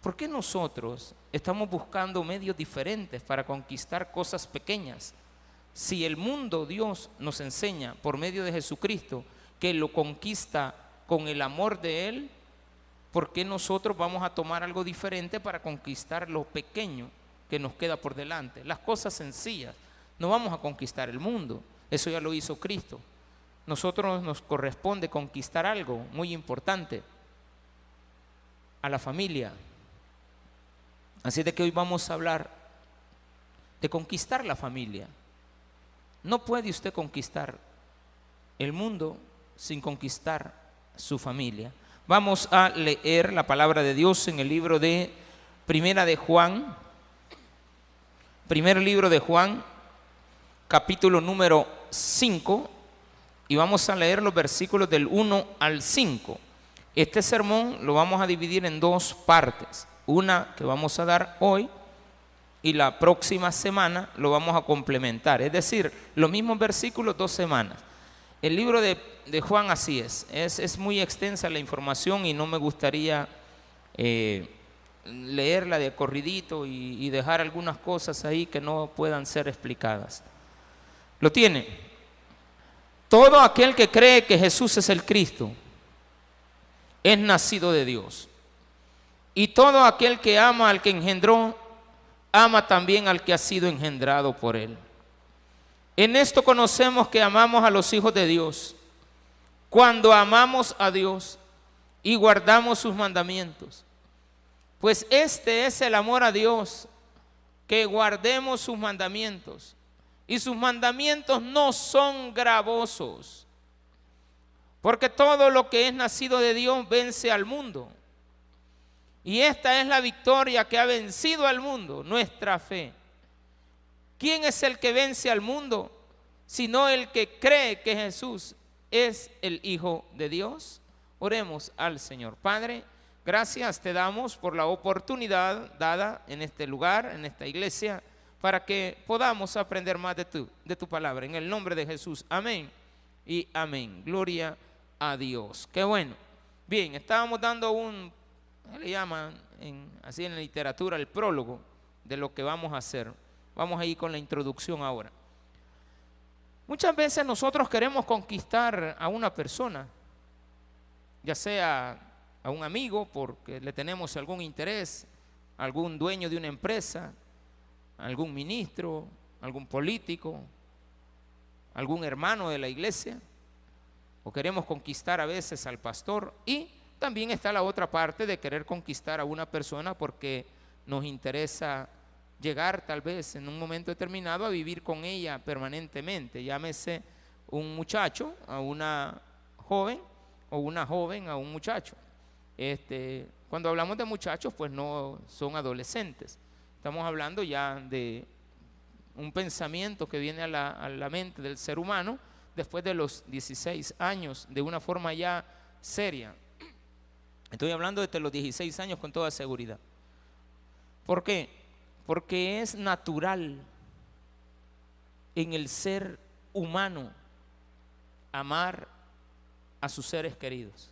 ¿por qué nosotros estamos buscando medios diferentes para conquistar cosas pequeñas? Si el mundo Dios nos enseña por medio de Jesucristo que lo conquista con el amor de Él, ¿por qué nosotros vamos a tomar algo diferente para conquistar lo pequeño que nos queda por delante? Las cosas sencillas. no vamos a conquistar el mundo. Eso ya lo hizo Cristo. Nosotros nos corresponde conquistar algo muy importante, a la familia. Así de que hoy vamos a hablar de conquistar la familia. No puede usted conquistar el mundo sin conquistar su familia. Vamos a leer la palabra de Dios en el libro de Primera de Juan, primer libro de Juan, capítulo número 5, y vamos a leer los versículos del 1 al 5. Este sermón lo vamos a dividir en dos partes, una que vamos a dar hoy y la próxima semana lo vamos a complementar, es decir, los mismos versículos dos semanas. El libro de, de Juan así es. es, es muy extensa la información y no me gustaría eh, leerla de corridito y, y dejar algunas cosas ahí que no puedan ser explicadas. Lo tiene. Todo aquel que cree que Jesús es el Cristo es nacido de Dios. Y todo aquel que ama al que engendró, ama también al que ha sido engendrado por él. En esto conocemos que amamos a los hijos de Dios, cuando amamos a Dios y guardamos sus mandamientos. Pues este es el amor a Dios, que guardemos sus mandamientos. Y sus mandamientos no son gravosos, porque todo lo que es nacido de Dios vence al mundo. Y esta es la victoria que ha vencido al mundo, nuestra fe. ¿Quién es el que vence al mundo? Sino el que cree que Jesús es el Hijo de Dios. Oremos al Señor. Padre, gracias te damos por la oportunidad dada en este lugar, en esta iglesia, para que podamos aprender más de tu, de tu palabra. En el nombre de Jesús. Amén y amén. Gloria a Dios. Qué bueno. Bien, estábamos dando un, ¿qué le llaman en, así en la literatura, el prólogo de lo que vamos a hacer. Vamos a ir con la introducción ahora. Muchas veces nosotros queremos conquistar a una persona, ya sea a un amigo porque le tenemos algún interés, algún dueño de una empresa, algún ministro, algún político, algún hermano de la iglesia, o queremos conquistar a veces al pastor y también está la otra parte de querer conquistar a una persona porque nos interesa llegar tal vez en un momento determinado a vivir con ella permanentemente. Llámese un muchacho a una joven o una joven a un muchacho. Este, cuando hablamos de muchachos, pues no son adolescentes. Estamos hablando ya de un pensamiento que viene a la, mente del ser humano después de los 16 años, de una forma ya seria. Estoy hablando desde los 16 años con toda seguridad. ¿Por qué? Porque es natural en el ser humano amar a sus seres queridos.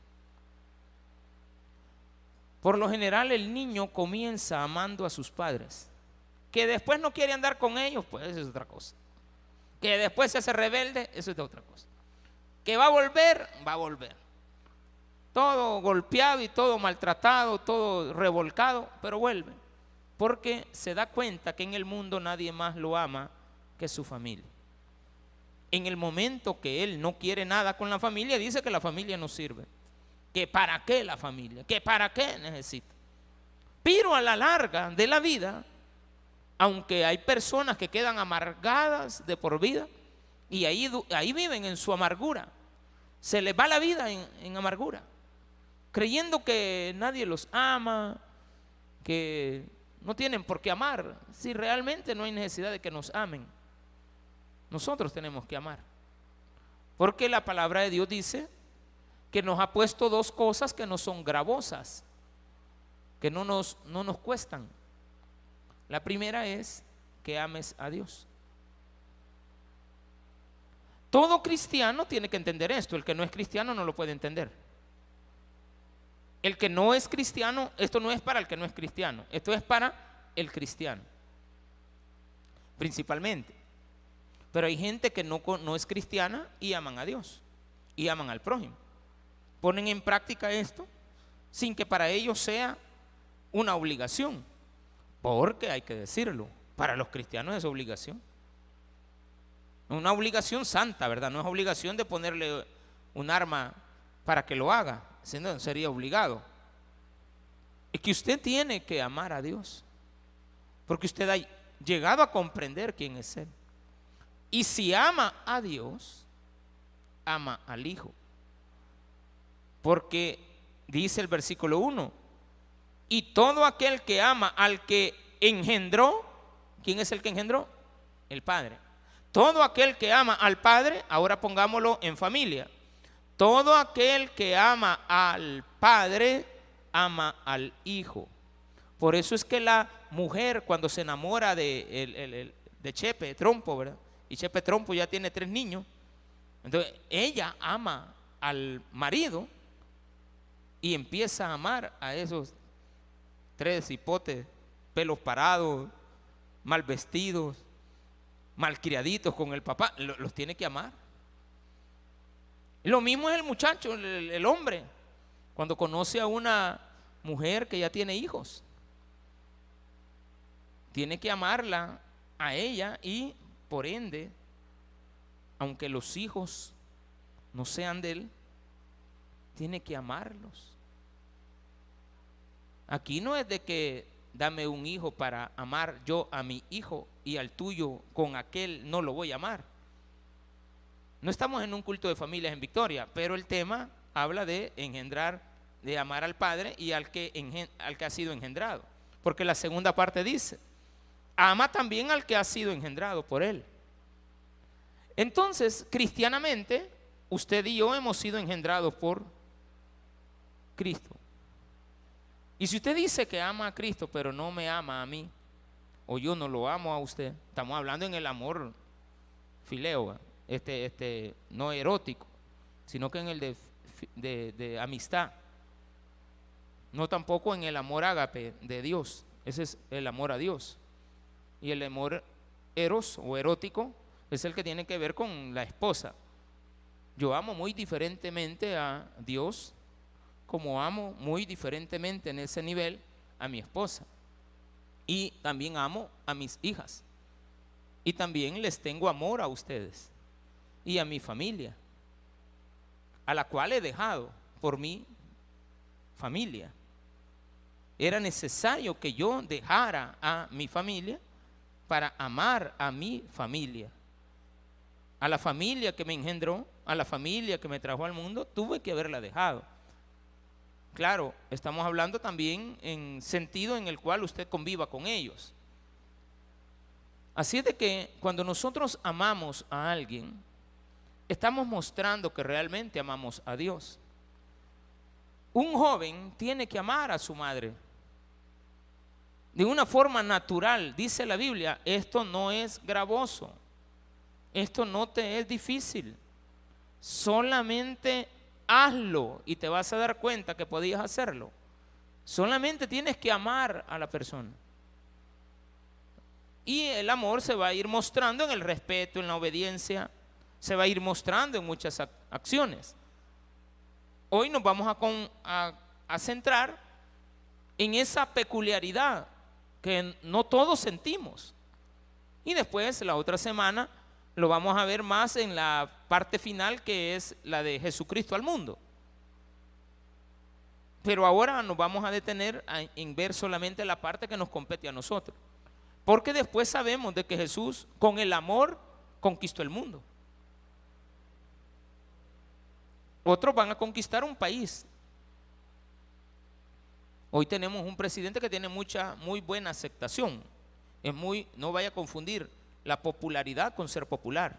Por lo general el niño comienza amando a sus padres. Que después no quiere andar con ellos, pues eso es otra cosa. Que después se hace rebelde, eso es otra cosa. Que va a volver, va a volver. Todo golpeado y todo maltratado, todo revolcado, pero vuelve. Porque se da cuenta que en el mundo nadie más lo ama que su familia. En el momento que él no quiere nada con la familia, dice que la familia no sirve. Que para qué la familia, que para qué necesita. Pero a la larga de la vida, aunque hay personas que quedan amargadas de por vida y ahí, ahí viven en su amargura, se les va la vida en, en amargura, creyendo que nadie los ama, que no tienen por qué amar, si realmente no hay necesidad de que nos amen. Nosotros tenemos que amar. Porque la palabra de Dios dice que nos ha puesto dos cosas que no son gravosas, que no nos, no nos cuestan. La primera es que ames a Dios. Todo cristiano tiene que entender esto. El que no es cristiano no lo puede entender. El que no es cristiano, esto no es para el que no es cristiano, esto es para el cristiano, principalmente. Pero hay gente que no, no es cristiana y aman a Dios y aman al prójimo. Ponen en práctica esto sin que para ellos sea una obligación, porque hay que decirlo, para los cristianos es obligación. Una obligación santa, ¿verdad? No es obligación de ponerle un arma para que lo haga, sino sería obligado. Es que usted tiene que amar a Dios, porque usted ha llegado a comprender quién es Él. Y si ama a Dios, ama al Hijo. Porque dice el versículo 1, y todo aquel que ama al que engendró, ¿quién es el que engendró? El Padre. Todo aquel que ama al Padre, ahora pongámoslo en familia. Todo aquel que ama al Padre, ama al Hijo. Por eso es que la mujer cuando se enamora de, el- de Chepe Trompo, ¿verdad? Y Chepe Trompo ya tiene tres niños. Entonces ella ama al marido y empieza a amar a esos tres hipotes, pelos parados, mal vestidos, malcriaditos con el papá, lo- los tiene que amar. Lo mismo es el muchacho, el- el hombre, cuando conoce a una mujer que ya tiene hijos. Tiene que amarla a ella y por ende, aunque los hijos no sean de él, tiene que amarlos. Aquí no es de que dame un hijo para amar yo a mi hijo y al tuyo con aquel no lo voy a amar. No estamos en un culto de familias en Victoria, pero el tema habla de engendrar, de amar al Padre y al que, al que ha sido engendrado. Porque la segunda parte dice, ama también al que ha sido engendrado por él. Entonces, cristianamente, usted y yo hemos sido engendrados por Cristo. Y si usted dice que ama a Cristo, pero no me ama a mí, o yo no lo amo a usted, estamos hablando en el amor fileo, este, este, no erótico, sino que en el de, de- de amistad. No tampoco en el amor ágape de Dios. Ese es el amor a Dios. Y el amor eros o erótico es el que tiene que ver con la esposa. Yo amo muy diferentemente a Dios como amo muy diferentemente en ese nivel a mi esposa. Y también amo a mis hijas. Y también les tengo amor a ustedes y a mi familia, a la cual he dejado por mi familia. Era necesario que yo dejara a mi familia para amar a mi familia. A la familia que me engendró, a la familia que me trajo al mundo, tuve que haberla dejado. Claro, estamos hablando también en sentido en el cual usted conviva con ellos. Así es de que cuando nosotros amamos a alguien, estamos mostrando que realmente amamos a Dios. Un joven tiene que amar a su madre. De una forma natural, dice la Biblia, esto no es gravoso, esto no te es difícil, solamente hazlo y te vas a dar cuenta que podías hacerlo. Solamente tienes que amar a la persona. Y el amor se va a ir mostrando en el respeto, en la obediencia, se va a ir mostrando en muchas ac- acciones. Hoy nos vamos a- a centrar en esa peculiaridad que no todos sentimos. Y después, la otra semana, lo vamos a ver más en la parte final que es la de Jesucristo al mundo. Pero ahora nos vamos a detener en ver solamente la parte que nos compete a nosotros. Porque después sabemos de que Jesús con el amor conquistó el mundo. Otros van a conquistar un país. Hoy tenemos un presidente que tiene mucha, muy buena aceptación. Es muy, no vaya a confundir la popularidad con ser popular.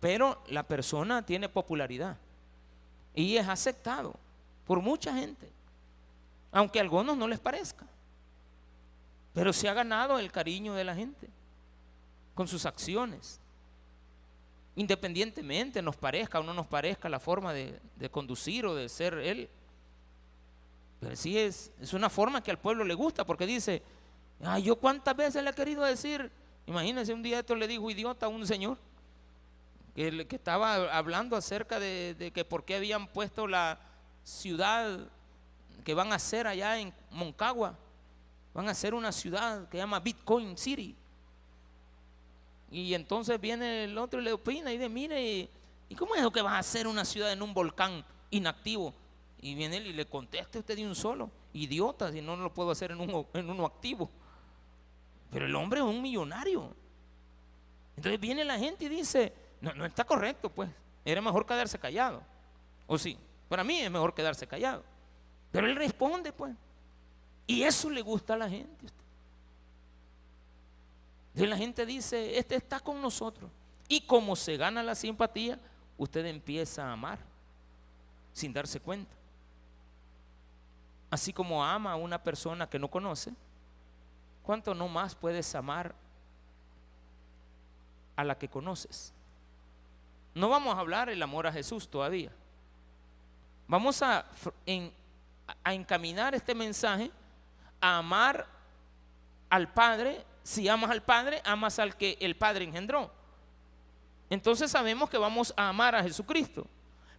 Pero la persona tiene popularidad y es aceptado por mucha gente, aunque a algunos no les parezca. Pero se ha ganado el cariño de la gente con sus acciones. Independientemente nos parezca o no nos parezca la forma de, de conducir o de ser él. Pero sí es, es una forma que al pueblo le gusta porque dice, ay, yo cuántas veces le he querido decir, imagínense un día esto le dijo idiota a un señor que, que estaba hablando acerca de, que por qué habían puesto la ciudad que van a hacer allá en Moncagua, van a hacer una ciudad que se llama Bitcoin City. Y entonces viene el otro y le opina y dice, mire, ¿y cómo es lo que vas a hacer una ciudad en un volcán inactivo? Y viene él y le contesta usted de un solo. Idiota, si no lo puedo hacer en, un, en uno activo. Pero el hombre es un millonario. Entonces viene la gente y dice, no, no está correcto, pues. Era mejor quedarse callado. ¿O sí? Para mí es mejor quedarse callado. Pero él responde, pues. Y eso le gusta a la gente. Y la gente dice, este está con nosotros. Y como se gana la simpatía, usted empieza a amar sin darse cuenta. Así como ama a una persona que no conoce, ¿cuánto no más puedes amar a la que conoces? No vamos a hablar el amor a Jesús todavía. Vamos a, a encaminar este mensaje a amar al Padre. Si amas al Padre, amas al que el Padre engendró. Entonces sabemos que vamos a amar a Jesucristo.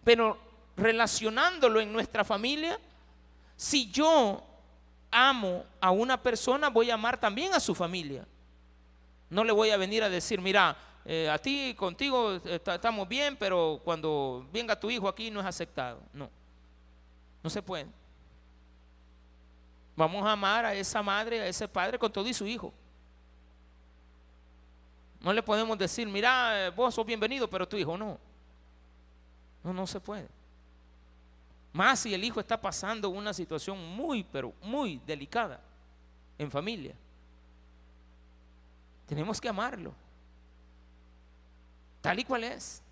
Pero relacionándolo en nuestra familia, si yo amo a una persona, voy a amar también a su familia. No le voy a venir a decir, mira, eh, a ti, contigo ta- estamos bien, pero cuando venga tu hijo aquí no es aceptado. No, no se puede. Vamos a amar a esa madre, a ese padre con todo y su hijo. No le podemos decir, mira, eh, vos sos bienvenido, pero tu hijo no. No, no se puede. Más si el hijo está pasando una situación muy, pero muy delicada en familia. Tenemos que amarlo. Tal y cual es.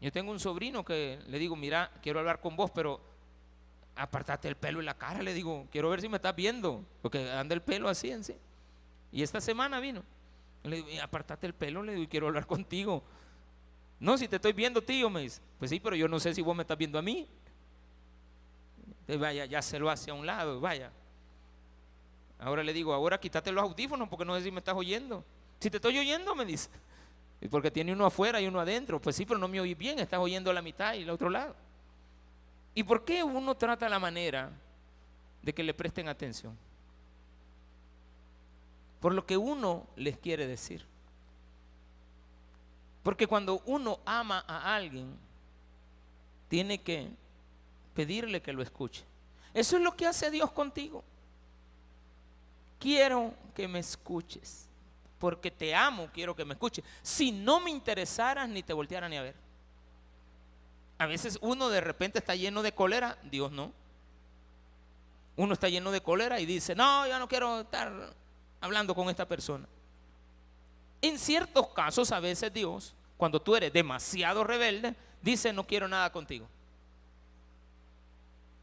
Yo tengo un sobrino que le digo, mira, quiero hablar con vos, pero apartate el pelo en la cara. Le digo, quiero ver si me estás viendo, porque anda el pelo así en sí. Y esta semana vino. Le digo, "Eh, apartate el pelo, le digo, y quiero hablar contigo. No, si te estoy viendo, tío, me dice. Pues sí, pero yo no sé si vos me estás viendo a mí. Entonces, vaya, ya se lo hace a un lado, vaya. Ahora le digo, ahora quítate los audífonos porque no sé si me estás oyendo. Si te estoy oyendo, me dice. Y porque tiene uno afuera y uno adentro. Pues sí, pero no me oís bien, estás oyendo la mitad y el otro lado. ¿Y por qué uno trata la manera de que le presten atención? Por lo que uno les quiere decir. Porque cuando uno ama a alguien, tiene que pedirle que lo escuche. Eso es lo que hace Dios contigo. Quiero que me escuches. Porque te amo, quiero que me escuches. Si no me interesaras, ni te volteara ni a ver. A veces uno de repente está lleno de cólera, Dios no. Uno está lleno de cólera y dice, no, yo no quiero estar hablando con esta persona. En ciertos casos, a veces Dios, cuando tú eres demasiado rebelde, dice, no quiero nada contigo.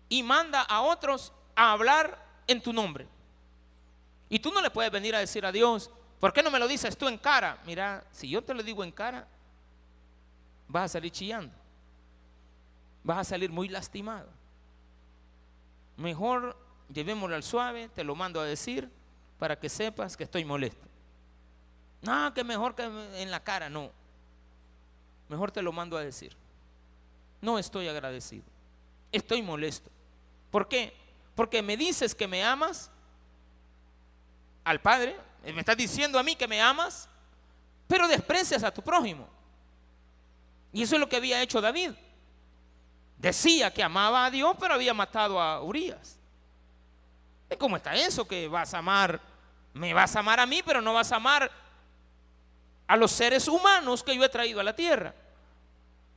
Y manda a otros a hablar en tu nombre. Y tú no le puedes venir a decir a Dios, ¿por qué no me lo dices tú en cara? Mira, si yo te lo digo en cara, vas a salir chillando. Vas a salir muy lastimado. Mejor llevémoslo al suave, te lo mando a decir para que sepas que estoy molesto. No, que mejor que en la cara, no. Mejor te lo mando a decir. No estoy agradecido. Estoy molesto. ¿Por qué? Porque me dices que me amas al Padre, eh, me estás diciendo a mí que me amas, pero desprecias a tu prójimo. Y eso es lo que había hecho David. Decía que amaba a Dios, pero había matado a Urias. ¿Y ¿Cómo está eso? Que vas a amar, me vas a amar a mí, pero no vas a amar a los seres humanos que yo he traído a la tierra.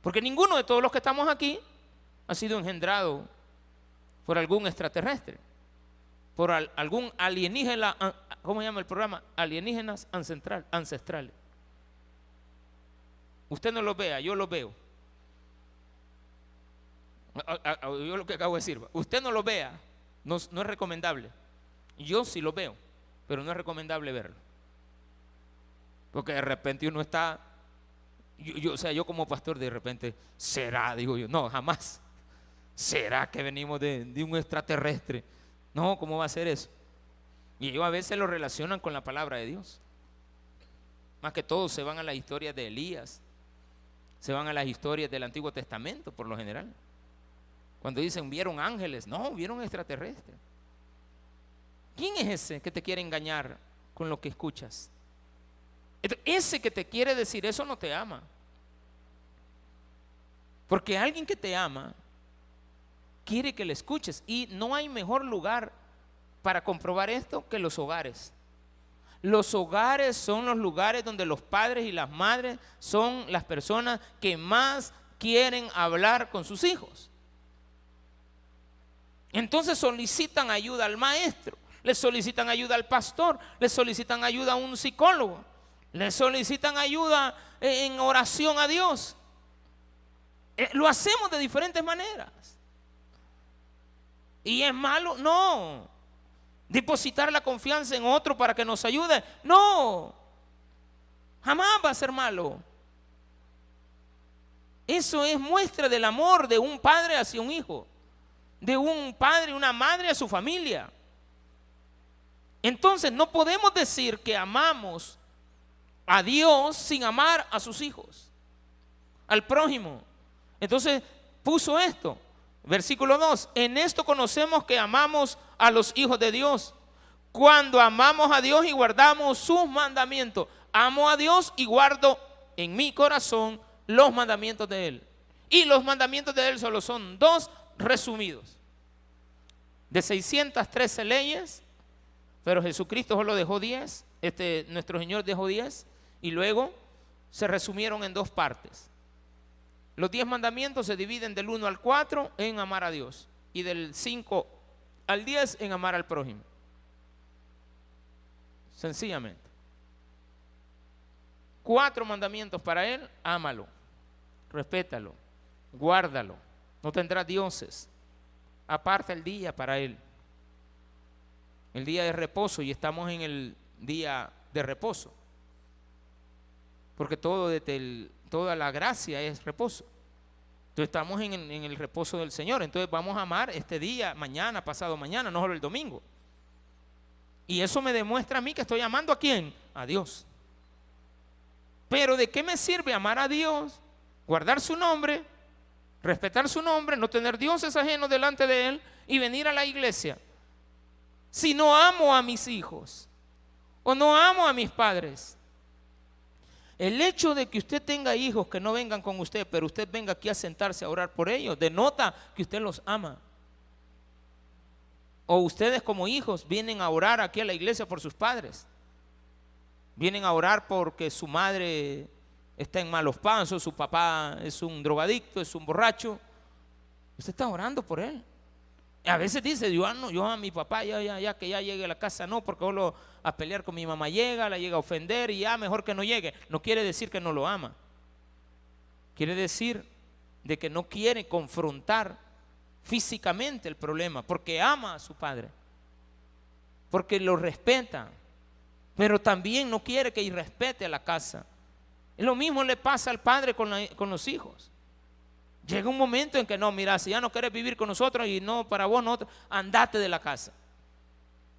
Porque ninguno de todos los que estamos aquí ha sido engendrado por algún extraterrestre, por al- algún alienígena, ¿cómo se llama el programa? Alienígenas ancestral- ancestrales. Usted no lo vea, yo lo veo. Yo lo que acabo de decir, usted no lo vea, no es recomendable. Yo sí lo veo, pero no es recomendable verlo. Porque de repente uno está, yo, yo- o sea, yo como pastor de repente, será, digo yo, no, jamás. ¿Será que venimos de, de un extraterrestre? No, ¿cómo va a ser eso? Y ellos a veces lo relacionan con la palabra de Dios. Más que todo se van a las historias de Elías, se van a las historias del Antiguo Testamento por lo general. Cuando dicen vieron ángeles, no, vieron extraterrestres. ¿Quién es ese que te quiere engañar con lo que escuchas. Ese que te quiere decir eso no te ama. Porque alguien que te ama quiere que le escuches. Y no hay mejor lugar para comprobar esto que los hogares. Los hogares son los lugares donde los padres y las madres son las personas que más quieren hablar con sus hijos. Entonces solicitan ayuda al maestro, le solicitan ayuda al pastor, le solicitan ayuda a un psicólogo, le solicitan ayuda en oración a Dios. Eh, Lo hacemos de diferentes maneras. ¿Y es malo? No. Depositar la confianza en otro para que nos ayude. No. Jamás va a ser malo. Eso es muestra del amor de un padre hacia un hijo. De un padre y una madre a su familia. Entonces no podemos decir que amamos a Dios sin amar a sus hijos. Al prójimo. Entonces puso esto. Versículo 2. En esto conocemos que amamos a los hijos de Dios. Cuando amamos a Dios y guardamos sus mandamientos. Amo a Dios y guardo en mi corazón los mandamientos de Él. Y los mandamientos de Él solo son dos resumidos. De 613 leyes, pero Jesucristo solo dejó 10. Este, nuestro Señor dejó 10. Y luego se resumieron en dos partes. Los 10 mandamientos se dividen del 1 al 4 en amar a Dios. Y del 5 al 10 en amar al prójimo. Sencillamente. Cuatro mandamientos para Él, ámalo, respétalo, guárdalo, no tendrás dioses, aparta el día para Él. El día de reposo y estamos en el día de reposo. Porque todo toda la gracia es reposo. Entonces estamos en en el reposo del Señor. Entonces vamos a amar este día, mañana, pasado mañana, no solo el domingo. Y eso me demuestra a mí que estoy amando a quién? A Dios. Pero ¿de qué me sirve amar a Dios? Guardar su nombre, respetar su nombre, no tener dioses ajenos delante de Él y venir a la iglesia. Si no amo a mis hijos o no amo a mis padres. El hecho de que usted tenga hijos que no vengan con usted, pero usted venga aquí a sentarse a orar por ellos, denota que usted los ama. O ustedes como hijos vienen a orar aquí a la iglesia por sus padres. Vienen a orar porque su madre está en malos pasos, su papá es un drogadicto, es un borracho. Usted está orando por él. A veces dice, yo, ah, yo a mi papá, ya, ya, ya que ya llegue a la casa, no, porque solo a pelear con mi mamá llega, la llega a ofender y ya mejor que no llegue. No quiere decir que no lo ama. Quiere decir de que no quiere confrontar físicamente el problema, porque ama a su padre, porque lo respeta, pero también no quiere que irrespete a la casa. Y lo mismo le pasa al padre con los hijos. Llega un momento en que no, mira, si ya no quieres vivir con nosotros y no para vos, andate de la casa.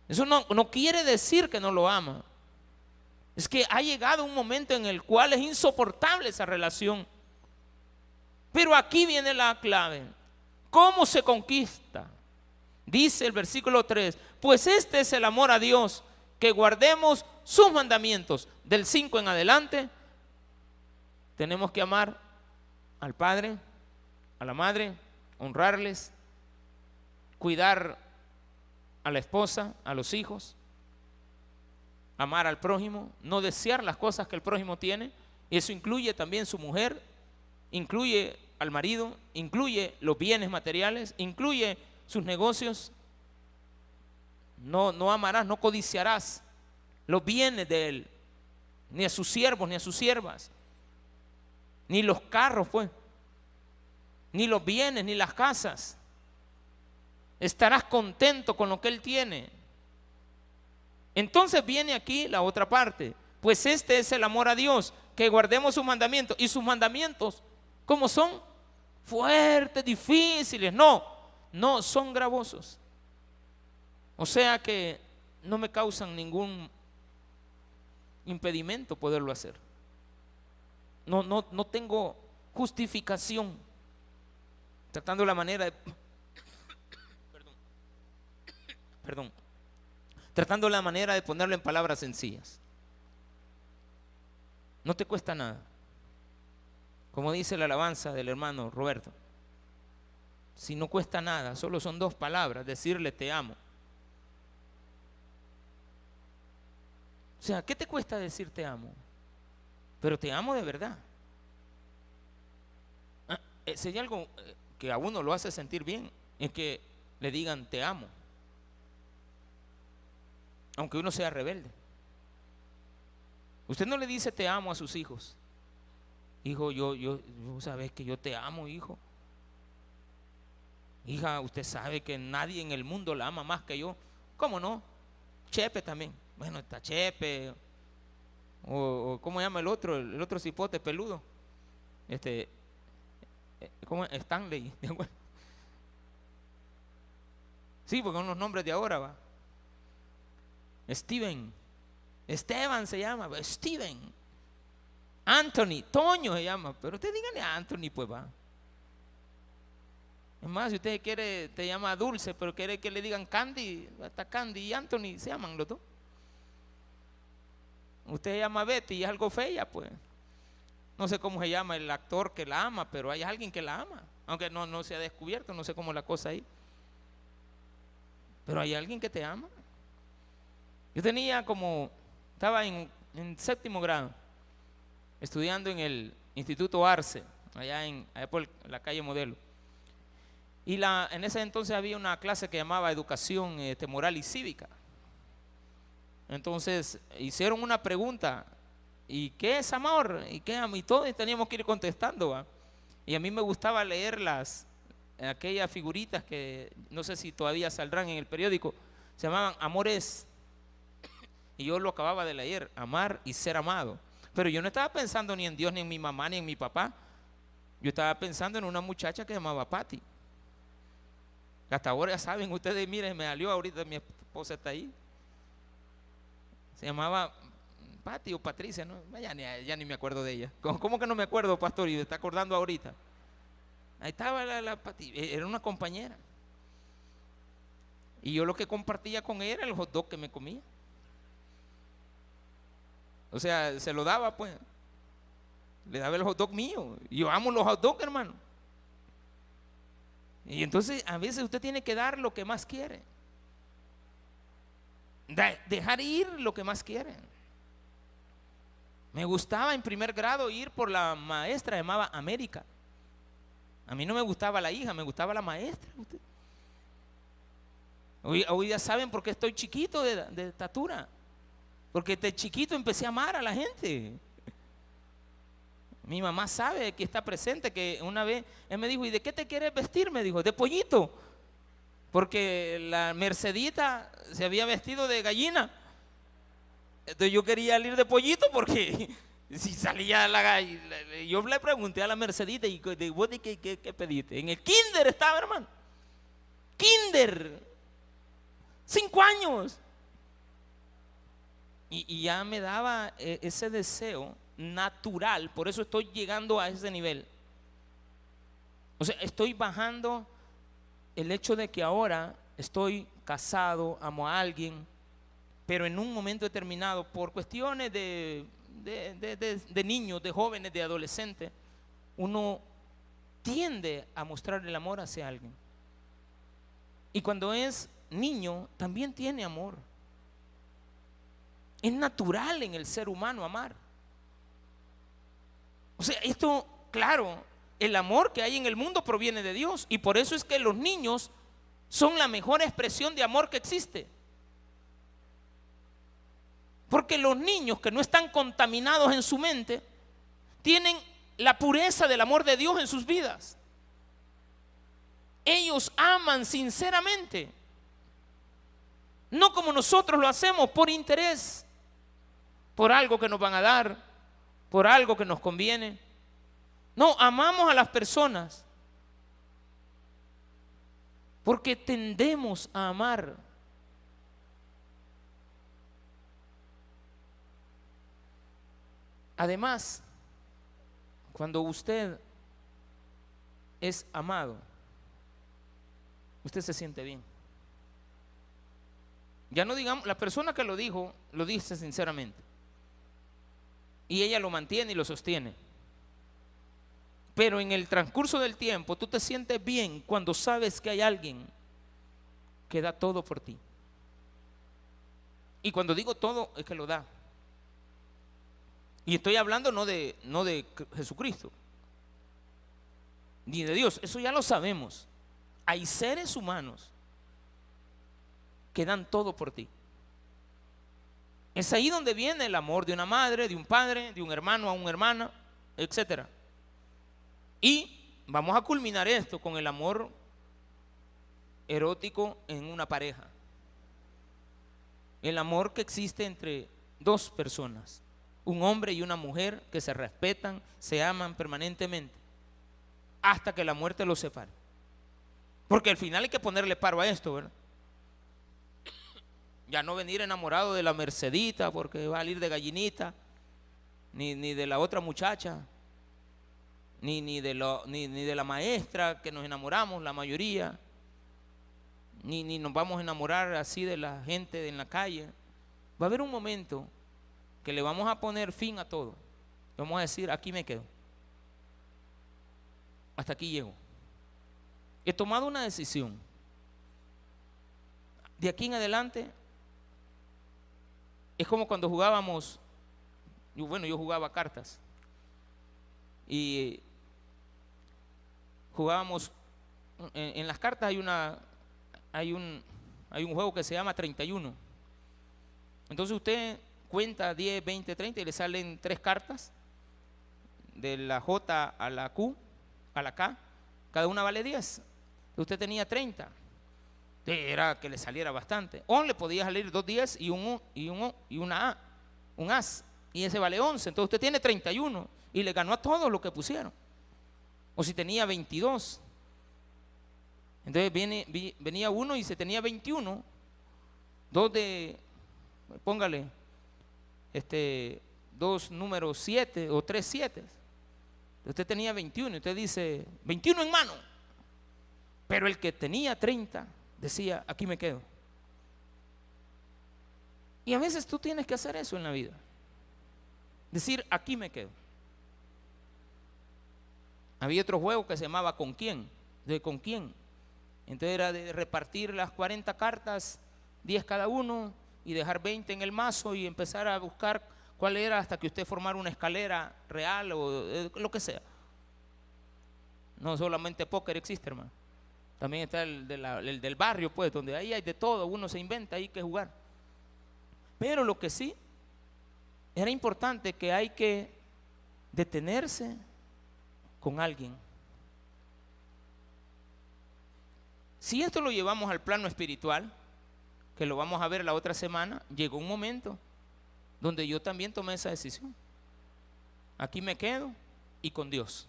Eso no, no quiere decir que no lo ama. Es que ha llegado un momento en el cual es insoportable esa relación. Pero aquí viene la clave. ¿Cómo se conquista? Dice el versículo 3, pues este es el amor a Dios, que guardemos sus mandamientos. Del 5 en adelante, tenemos que amar al Padre, a la Madre, honrarles, cuidar a la esposa, a los hijos, amar al prójimo, no desear las cosas que el prójimo tiene. Y eso incluye también su mujer, incluye al marido, incluye los bienes materiales, incluye sus negocios. No, no amarás, no codiciarás los bienes de él, ni a sus siervos, ni a sus siervas, ni los carros, pues, ni los bienes, ni las casas. Estarás contento con lo que él tiene. Entonces viene aquí la otra parte. Pues este es el amor a Dios, que guardemos sus mandamientos. Y sus mandamientos, ¿cómo son? Fuertes, difíciles. No, no, son gravosos. O sea que no me causan ningún impedimento poderlo hacer. No, no, no tengo justificación. Tratando la manera de... Perdón. Perdón tratando la manera de ponerlo en palabras sencillas. No te cuesta nada. Como dice la alabanza del hermano Roberto. Si no cuesta nada, solo son dos palabras, decirle te amo. O sea, ¿qué te cuesta decir te amo? Pero te amo de verdad. Ah, eh, hay algo eh, que a uno lo hace sentir bien, es que le digan te amo. Aunque uno sea rebelde. Usted no le dice te amo a sus hijos. Hijo, yo, yo, sabes que yo te amo, hijo. Hija, usted sabe que nadie en el mundo la ama más que yo. ¿Cómo no? Chepe también. Bueno, está Chepe. O, o ¿cómo llama el otro? El otro cipote peludo. Este, ¿cómo es? Stanley. [LAUGHS] ¿de? Sí, porque son los nombres de ahora, va. Steven. Esteban se llama, Steven. Anthony, Toño se llama. Pero usted díganle a Anthony, pues va. Es más, si usted quiere, te llama Dulce, pero quiere que le digan Candy, hasta Candy y Anthony se llaman los dos. Usted se llama Betty y es algo fea, pues. No sé cómo se llama el actor que la ama, pero hay alguien que la ama. Aunque no, no se ha descubierto, no sé cómo la cosa ahí. Pero hay alguien que te ama. Yo tenía como, estaba en, en séptimo grado, estudiando en el Instituto Arce, allá, en, por la calle Modelo. Y la, en ese entonces había una clase que llamaba Educación este, Moral y Cívica. Entonces hicieron una pregunta, ¿y qué es amor? ¿Y qué am-?" Y todos teníamos que ir contestando. Y a mí me gustaba leer las, aquellas figuritas que no sé si todavía saldrán en el periódico, se llamaban Amores. Y yo lo acababa de leer, amar y ser amado. Pero yo no estaba pensando ni en Dios, ni en mi mamá, ni en mi papá. Yo estaba pensando en una muchacha que se llamaba Patty. Hasta ahora ya saben, ustedes miren, me salió ahorita, mi esposa está ahí. Se llamaba Patty o Patricia, ¿no? Ya ni, ya ni me acuerdo de ella. ¿Cómo, que no me acuerdo, pastor? Y me está acordando ahorita. Ahí estaba la, la Patty, e- era una compañera. Y yo lo que compartía con ella era el hot dog que me comía. O sea, se lo daba, pues. Le daba el hot dog mío. Yo amo los hot dogs, hermano. Y entonces a veces usted tiene que dar lo que más quiere. Dejar ir lo que más quiere. Me gustaba en primer grado ir por la maestra llamaba América. A mí no me gustaba la hija, me gustaba la maestra. Hoy, hoy ya saben por qué estoy chiquito de, de estatura. Porque de chiquito empecé a amar a la gente. Mi mamá sabe que está presente, que una vez él me dijo, ¿y de qué te quieres vestir? Me dijo, de pollito. Porque la Mercedita se había vestido de gallina. Entonces yo quería ir de pollito porque [LAUGHS] si salía la. Yo le pregunté a la Mercedita, ¿y de- vos qué, qué- pediste? En el kinder estaba, hermano. Kinder. Cinco años. Y, y ya me daba eh, ese deseo natural, por eso estoy llegando a ese nivel. O sea, estoy bajando el hecho de que ahora estoy casado, amo a alguien, pero en un momento determinado, por cuestiones de, de, de- niños, de jóvenes, de adolescentes, uno tiende a mostrar el amor hacia alguien. Y cuando es niño, también tiene amor. Es natural en el ser humano amar. O sea, esto, claro, el amor que hay en el mundo proviene de Dios. Y por eso es que los niños son la mejor expresión de amor que existe. Porque los niños que no están contaminados en su mente tienen la pureza del amor de Dios en sus vidas. Ellos aman sinceramente. No como nosotros lo hacemos por interés, por algo que nos van a dar, por algo que nos conviene. No, amamos a las personas porque tendemos a amar. Además, cuando usted es amado, usted se siente bien. Ya no digamos, la persona que lo dijo, lo dice sinceramente. Y ella lo mantiene y lo sostiene. Pero en el transcurso del tiempo, tú te sientes bien cuando sabes que hay alguien que da todo por ti. Y cuando digo todo, es que lo da. Y estoy hablando no de, no de Jesucristo, ni de Dios. Eso ya lo sabemos. Hay seres humanos que dan todo por ti. Es ahí donde viene el amor de una madre, de un padre, de un hermano a una hermana, etc. Y vamos a culminar esto con el amor erótico en una pareja. El amor que existe entre dos personas, un hombre y una mujer que se respetan, se aman permanentemente, hasta que la muerte los separe. Porque al final hay que ponerle paro a esto, ¿verdad? Ya no venir enamorado de la Mercedita porque va a salir de gallinita, ni, ni de la otra muchacha, ni, ni, de lo- ni, ni de la maestra que nos enamoramos, la mayoría, ni, ni nos vamos a enamorar así de la gente en la calle. Va a haber un momento que le vamos a poner fin a todo. Vamos a decir, aquí me quedo. Hasta aquí llego. He tomado una decisión. De aquí en adelante es como cuando jugábamos, bueno, yo jugaba cartas y jugábamos en, en las cartas hay una hay un hay un juego que se llama 31. Entonces usted cuenta 10, 20, 30 y le salen tres cartas de la J a la Q a la K, cada una vale 10. Usted tenía 30. Era que le saliera bastante. O le podía salir dos 10 y un y un y una A, un as y ese vale 11. Entonces usted tiene 31 y le ganó a todos lo que pusieron. O si tenía 22. Entonces viene, vi- venía uno y se tenía 21. Dos de, póngale, este, dos números 7 o tres 7. Usted tenía 21 y usted dice, 21 en mano. Pero el que tenía 30 decía, aquí me quedo. Y a veces tú tienes que hacer eso en la vida. Decir, aquí me quedo. Había otro juego que se llamaba ¿Con quién? De ¿Con quién? Entonces era de repartir las 40 cartas, 10 cada uno, y dejar 20 en el mazo y empezar a buscar cuál era hasta que usted formara una escalera real o eh, lo que sea. No solamente póker existe, hermano. También está el, el del barrio, pues, donde ahí hay de todo, uno se inventa, hay que jugar. Pero lo que sí era importante que hay que detenerse con alguien. Si esto lo llevamos al plano espiritual, que lo vamos a ver la otra semana, llegó un momento donde yo también tomé esa decisión. Aquí me quedo y con Dios.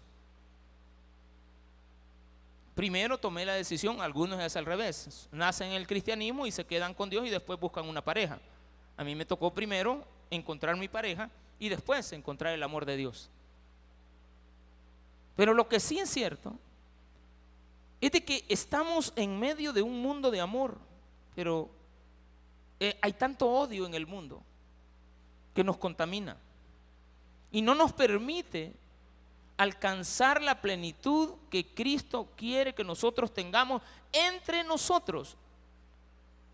Primero tomé la decisión, algunos es al revés, nacen en el cristianismo y se quedan con Dios y después buscan una pareja. A mí me tocó primero encontrar mi pareja y después encontrar el amor de Dios. Pero lo que sí es cierto es de que estamos en medio de un mundo de amor, pero eh, hay tanto odio en el mundo que nos contamina y no nos permite alcanzar la plenitud que Cristo quiere que nosotros tengamos entre nosotros.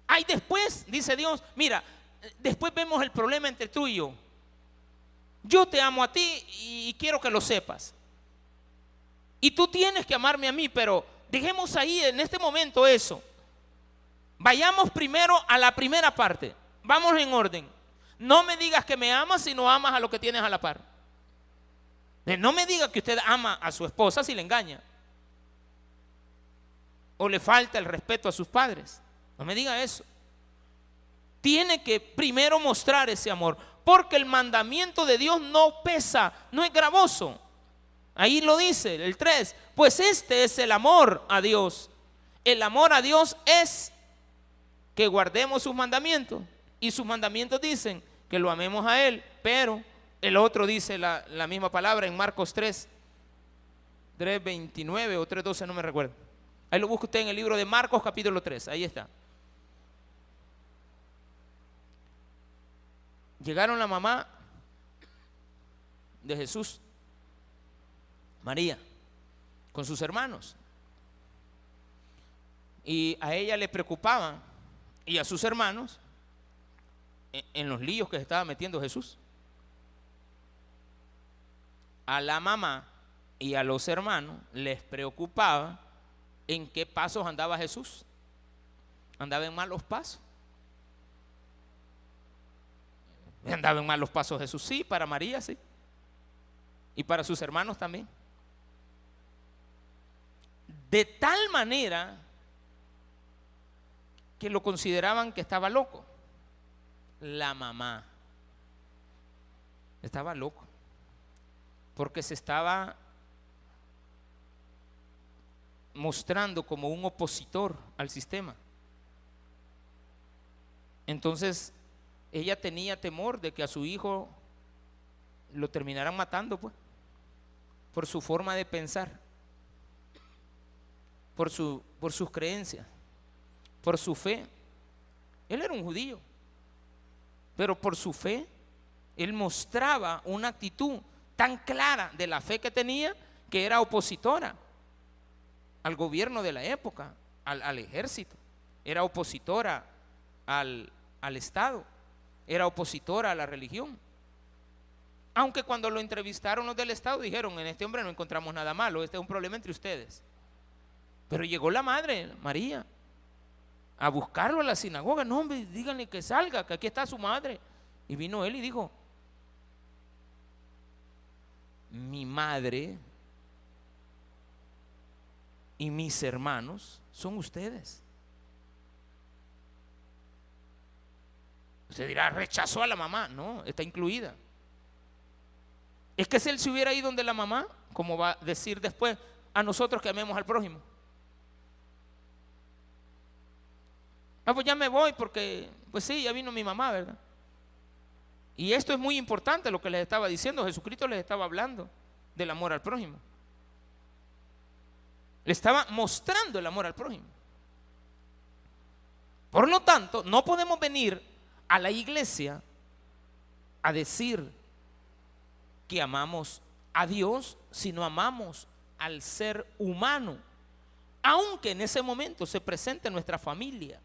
Hay después, dice Dios, mira, después vemos el problema entre tú y yo. Yo te amo a ti y quiero que lo sepas. Y tú tienes que amarme a mí, pero dejemos ahí en este momento eso. Vayamos primero a la primera parte. Vamos en orden. No me digas que me amas si no amas a lo que tienes a la par. Eh, No me diga que usted ama a su esposa si le engaña. O le falta el respeto a sus padres. No me diga eso. Tiene que primero mostrar ese amor. Porque el mandamiento de Dios no pesa, no es gravoso. Ahí lo dice el 3. Pues este es el amor a Dios. El amor a Dios es que guardemos sus mandamientos. Y sus mandamientos dicen que lo amemos a Él. Pero el otro dice la, la misma palabra en Marcos 3, 3.29 o 3.12, no me recuerdo. Ahí lo busca usted en el libro de Marcos capítulo 3, ahí está. llegaron la mamá de Jesús, María, con sus hermanos. Y a ella le preocupaba y a sus hermanos en, los líos que se estaba metiendo Jesús. A la mamá y a los hermanos les preocupaba en qué pasos andaba Jesús. Andaba en malos pasos. Andaba en malos pasos Jesús, sí, para María, sí. Y para sus hermanos también. De tal manera que lo consideraban que estaba loco. La mamá estaba loco. Porque se estaba mostrando como un opositor al sistema. Entonces, ella tenía temor de que a su hijo lo terminaran matando, pues, por su forma de pensar, por, su, por sus creencias, por su fe. Él era un judío, pero por su fe, él mostraba una actitud tan clara de la fe que tenía que era opositora al gobierno de la época, al, al ejército, era opositora al, al Estado, era opositora a la religión. Aunque cuando lo entrevistaron los del Estado dijeron, en este hombre no encontramos nada malo, este es un problema entre ustedes. Pero llegó la madre, María, a buscarlo a la sinagoga. No, hombre, díganle que salga, que aquí está su madre. Y vino él y dijo, mi madre y mis hermanos son ustedes. Usted dirá, rechazó a la mamá. No, está incluida. Es que si él se hubiera ido donde la mamá, como va a decir después, a nosotros que amemos al prójimo. Ah, pues ya me voy porque, pues sí, ya vino mi mamá, ¿verdad? Y esto es muy importante lo que les estaba diciendo. Jesucristo les estaba hablando del amor al prójimo. Le estaba mostrando el amor al prójimo. Por lo tanto, no podemos venir a la iglesia a decir que amamos a Dios si no amamos al ser humano, aunque en ese momento se presente nuestra familia,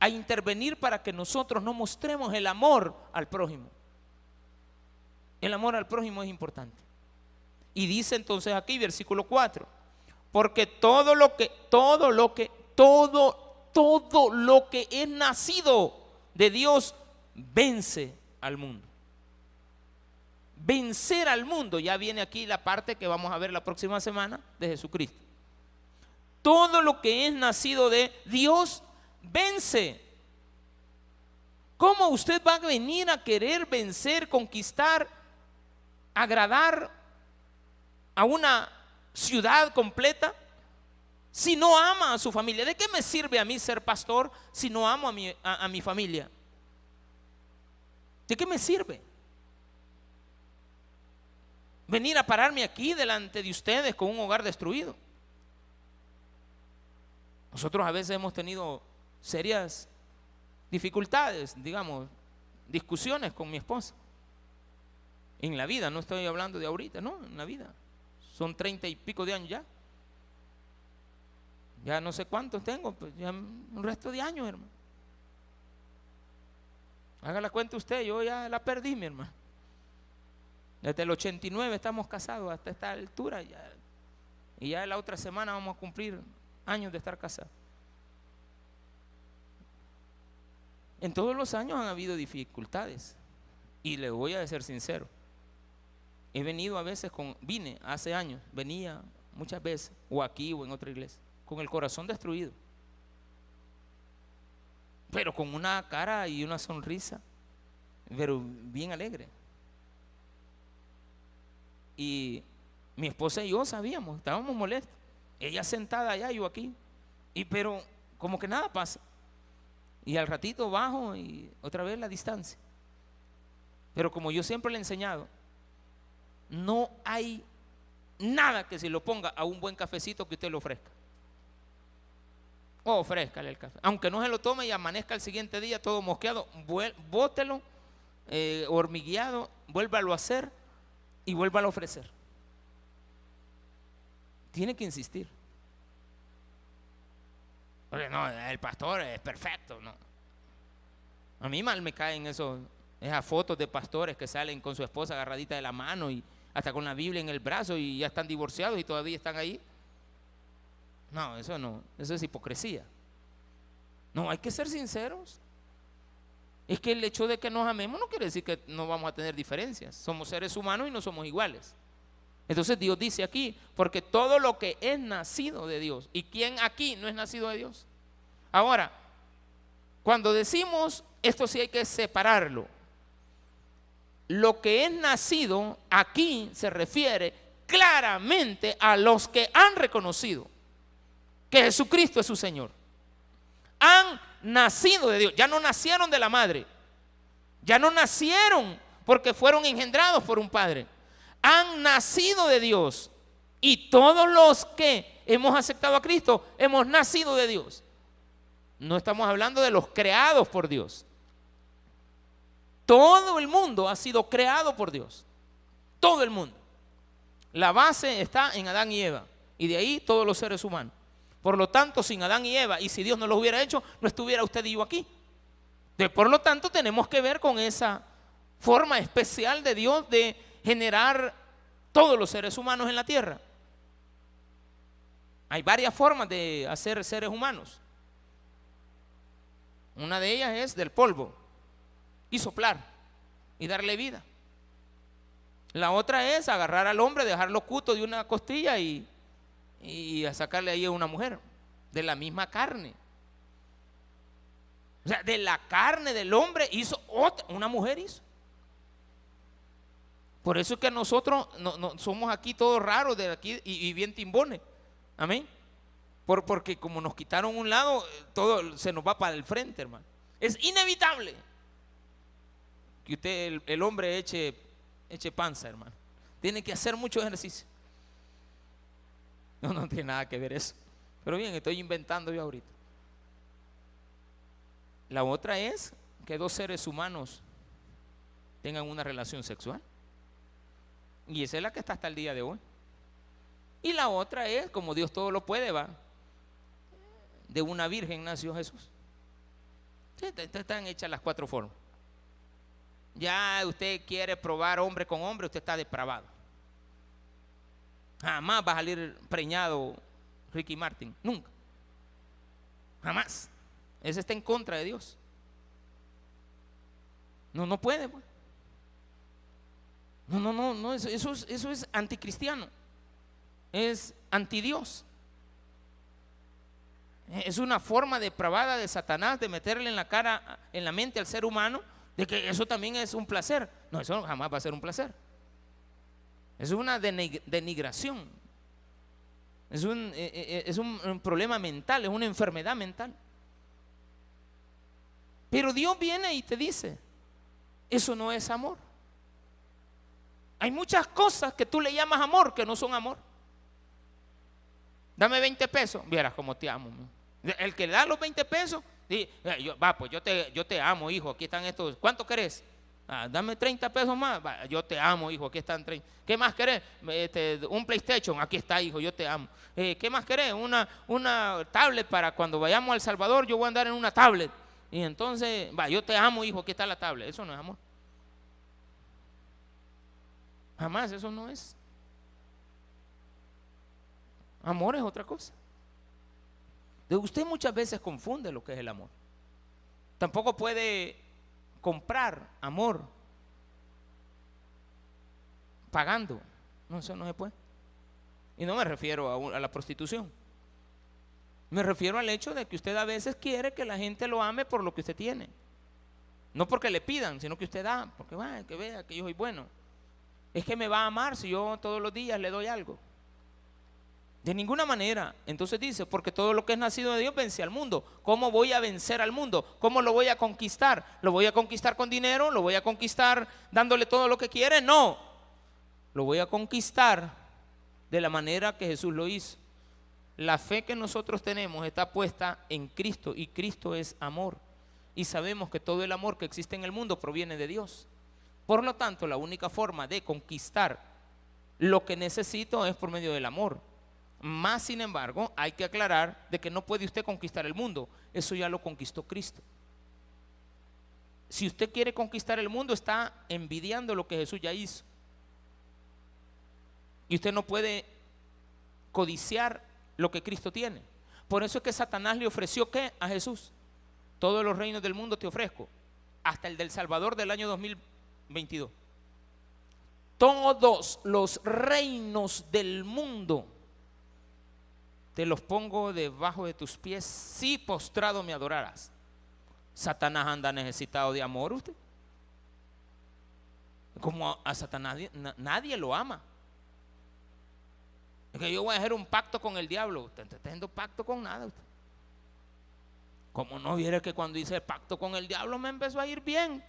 a intervenir para que nosotros no mostremos el amor al prójimo. El amor al prójimo es importante. Y dice entonces aquí, versículo 4, porque todo lo que, todo lo que, todo, todo lo que es nacido de Dios vence al mundo. Vencer al mundo, ya viene aquí la parte que vamos a ver la próxima semana de Jesucristo. Todo lo que es nacido de Dios vence. ¿Cómo usted va a venir a querer vencer, conquistar, agradar a una ciudad completa si no ama a su familia? ¿De qué me sirve a mí ser pastor si no amo a mi, a, mi familia? ¿De qué me sirve? Venir a pararme aquí delante de ustedes con un hogar destruido. Nosotros a veces hemos tenido serias dificultades, digamos, discusiones con mi esposa. En la vida, no estoy hablando de ahorita, no, en la vida. Son treinta y pico de años ya. Ya no sé cuántos tengo, pues ya un resto de años, hermano. Haga la cuenta usted, yo ya la perdí, mi hermano. Desde el 89 estamos casados hasta esta altura. Ya, y ya la otra semana vamos a cumplir años de estar casados. En todos los años han habido dificultades. Y le voy a ser sincero. He venido a veces con, vine hace años, venía muchas veces, o aquí o en otra iglesia, con el corazón destruido. Pero con una cara y una sonrisa, pero bien alegre. Y mi esposa y yo sabíamos, estábamos molestos. Ella sentada allá, yo aquí. Y pero como que nada pasa. Y al ratito bajo y otra vez la distancia. Pero como yo siempre le he enseñado, no hay nada que se lo ponga a un buen cafecito que usted le ofrezca. ofrézcale el café. Aunque no se lo tome y amanezca el siguiente día todo mosqueado, bótelo, eh, hormigueado, vuélvalo a hacer y vuélvalo a ofrecer. Tiene que insistir. No, el pastor es perfecto, no. A mí mal me caen esos, esas fotos de pastores que salen con su esposa agarradita de la mano y hasta con la Biblia en el brazo y ya están divorciados y todavía están ahí. No, eso no, eso es hipocresía. No, hay que ser sinceros. Es que el hecho de que nos amemos no quiere decir que no vamos a tener diferencias. Somos seres humanos y no somos iguales. Entonces Dios dice aquí, porque todo lo que es nacido de Dios, ¿y quién aquí no es nacido de Dios? Ahora, cuando decimos esto sí hay que separarlo. Lo que es nacido aquí se refiere claramente a los que han reconocido que Jesucristo es su Señor. Han nacido de Dios, ya no nacieron de la madre, ya no nacieron porque fueron engendrados por un padre. Han nacido de Dios y todos los que hemos aceptado a Cristo hemos nacido de Dios. No estamos hablando de los creados por Dios. Todo el mundo ha sido creado por Dios. Todo el mundo. La base está en Adán y Eva. Y de ahí todos los seres humanos. Por lo tanto, sin Adán y Eva, y si Dios no los hubiera hecho, no estuviera usted y yo aquí. Por lo tanto, tenemos que ver con esa forma especial de Dios de generar todos los seres humanos en la tierra. Hay varias formas de hacer seres humanos. Una de ellas es del polvo y soplar y darle vida. La otra es agarrar al hombre, dejarlo cuto de una costilla y, y a sacarle ahí a una mujer de la misma carne. O sea, de la carne del hombre hizo otra, una mujer hizo. Por eso es que nosotros no, somos aquí todos raros de aquí y, y bien timbones. Amén. Por, porque como nos quitaron un lado, eh, todo se nos va para el frente, hermano. Es inevitable que usted, el, el hombre, eche, eche panza, hermano. Tiene que hacer mucho ejercicio. No, no tiene nada que ver eso. Pero bien, estoy inventando yo ahorita. La otra es que dos seres humanos tengan una relación sexual. Y esa es la que está hasta el día de hoy. Y la otra es, como Dios todo lo puede, va. De una virgen nació Jesús. Están hechas las cuatro formas. Ya usted quiere probar hombre con hombre, usted está depravado. Jamás va a salir preñado Ricky Martin. Nunca. Jamás. Ese está en contra de Dios. No, no puede. pues. No, no, no, no, eso, es, es anticristiano. Es antidios. Es una forma depravada de Satanás de meterle en la cara, en la mente al ser humano, de que eso también es un placer. No, eso jamás va a ser un placer. Es una denig- denigración. Es un, eh, eh, es un problema mental, es una enfermedad mental. Pero Dios viene y te dice, eso no es amor. Hay muchas cosas que tú le llamas amor que no son amor. Dame 20 pesos, vieras cómo te amo. El que le da los 20 pesos, "Eh, va, pues yo te, yo te amo, hijo, aquí están estos. ¿Cuánto querés? "Ah, dame 30 pesos más. "Va, yo te amo, hijo, aquí están 30. ¿Qué más querés? Este, un PlayStation, aquí está, hijo, yo te amo. "Eh, ¿Qué más querés? Una, una tablet para cuando vayamos a El Salvador, yo voy a andar en una tablet. Y entonces, va, yo te amo, hijo, aquí está la tablet. Eso no es amor. Jamás, eso no es. Amor es otra cosa. Usted muchas veces confunde lo que es el amor. Tampoco puede comprar amor pagando. No, eso no se puede. Y no me refiero a, a la prostitución. Me refiero al hecho de que usted a veces quiere que la gente lo ame por lo que usted tiene. No porque le pidan, sino que usted da, porque va, que vea que yo soy bueno. Es que me va a amar si yo todos los días le doy algo. De ninguna manera. Entonces dice, porque todo lo que es nacido de Dios vence al mundo. ¿Cómo voy a vencer al mundo? ¿Cómo lo voy a conquistar? ¿Lo voy a conquistar con dinero? ¿Lo voy a conquistar dándole todo lo que quiere? No. Lo voy a conquistar de la manera que Jesús lo hizo. La fe que nosotros tenemos está puesta en Cristo y Cristo es amor. Y sabemos que todo el amor que existe en el mundo proviene de Dios. Por lo tanto, la única forma de conquistar lo que necesito es por medio del amor. Más sin embargo, hay que aclarar de que no puede usted conquistar el mundo. Eso ya lo conquistó Cristo. Si usted quiere conquistar el mundo, está envidiando lo que Jesús ya hizo. Y usted no puede codiciar lo que Cristo tiene. Por eso es que Satanás le ofreció qué a Jesús. Todos los reinos del mundo te ofrezco, hasta el del Salvador del año 2022. Todos los reinos del mundo te los pongo debajo de tus pies, si postrado me adorarás. Satanás anda necesitado de amor usted. Como a, Satanás na- nadie lo ama. Es que yo voy a hacer un pacto con el diablo. Usted está haciendo pacto con nada. usted. Como no viera que cuando hice el pacto con el diablo me empezó a ir bien.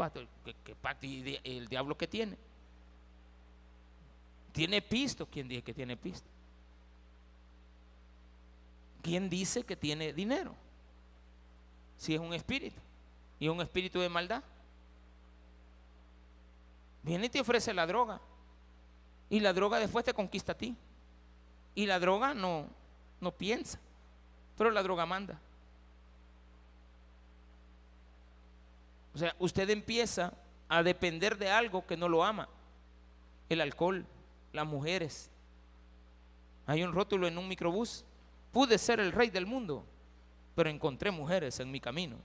¿Qué, pacto? ¿Y el diablo que tiene? ¿Tiene pisto? ¿Quién dice que tiene pisto? ¿Quién dice que tiene dinero? Si es un espíritu. Y un espíritu de maldad. Viene y te ofrece la droga. Y la droga después te conquista a ti. Y la droga no, no piensa. Pero la droga manda. O sea, usted empieza a depender de algo que no lo ama. El alcohol, las mujeres. Hay un rótulo en un microbús. Pude ser el rey del mundo, pero encontré mujeres en mi camino.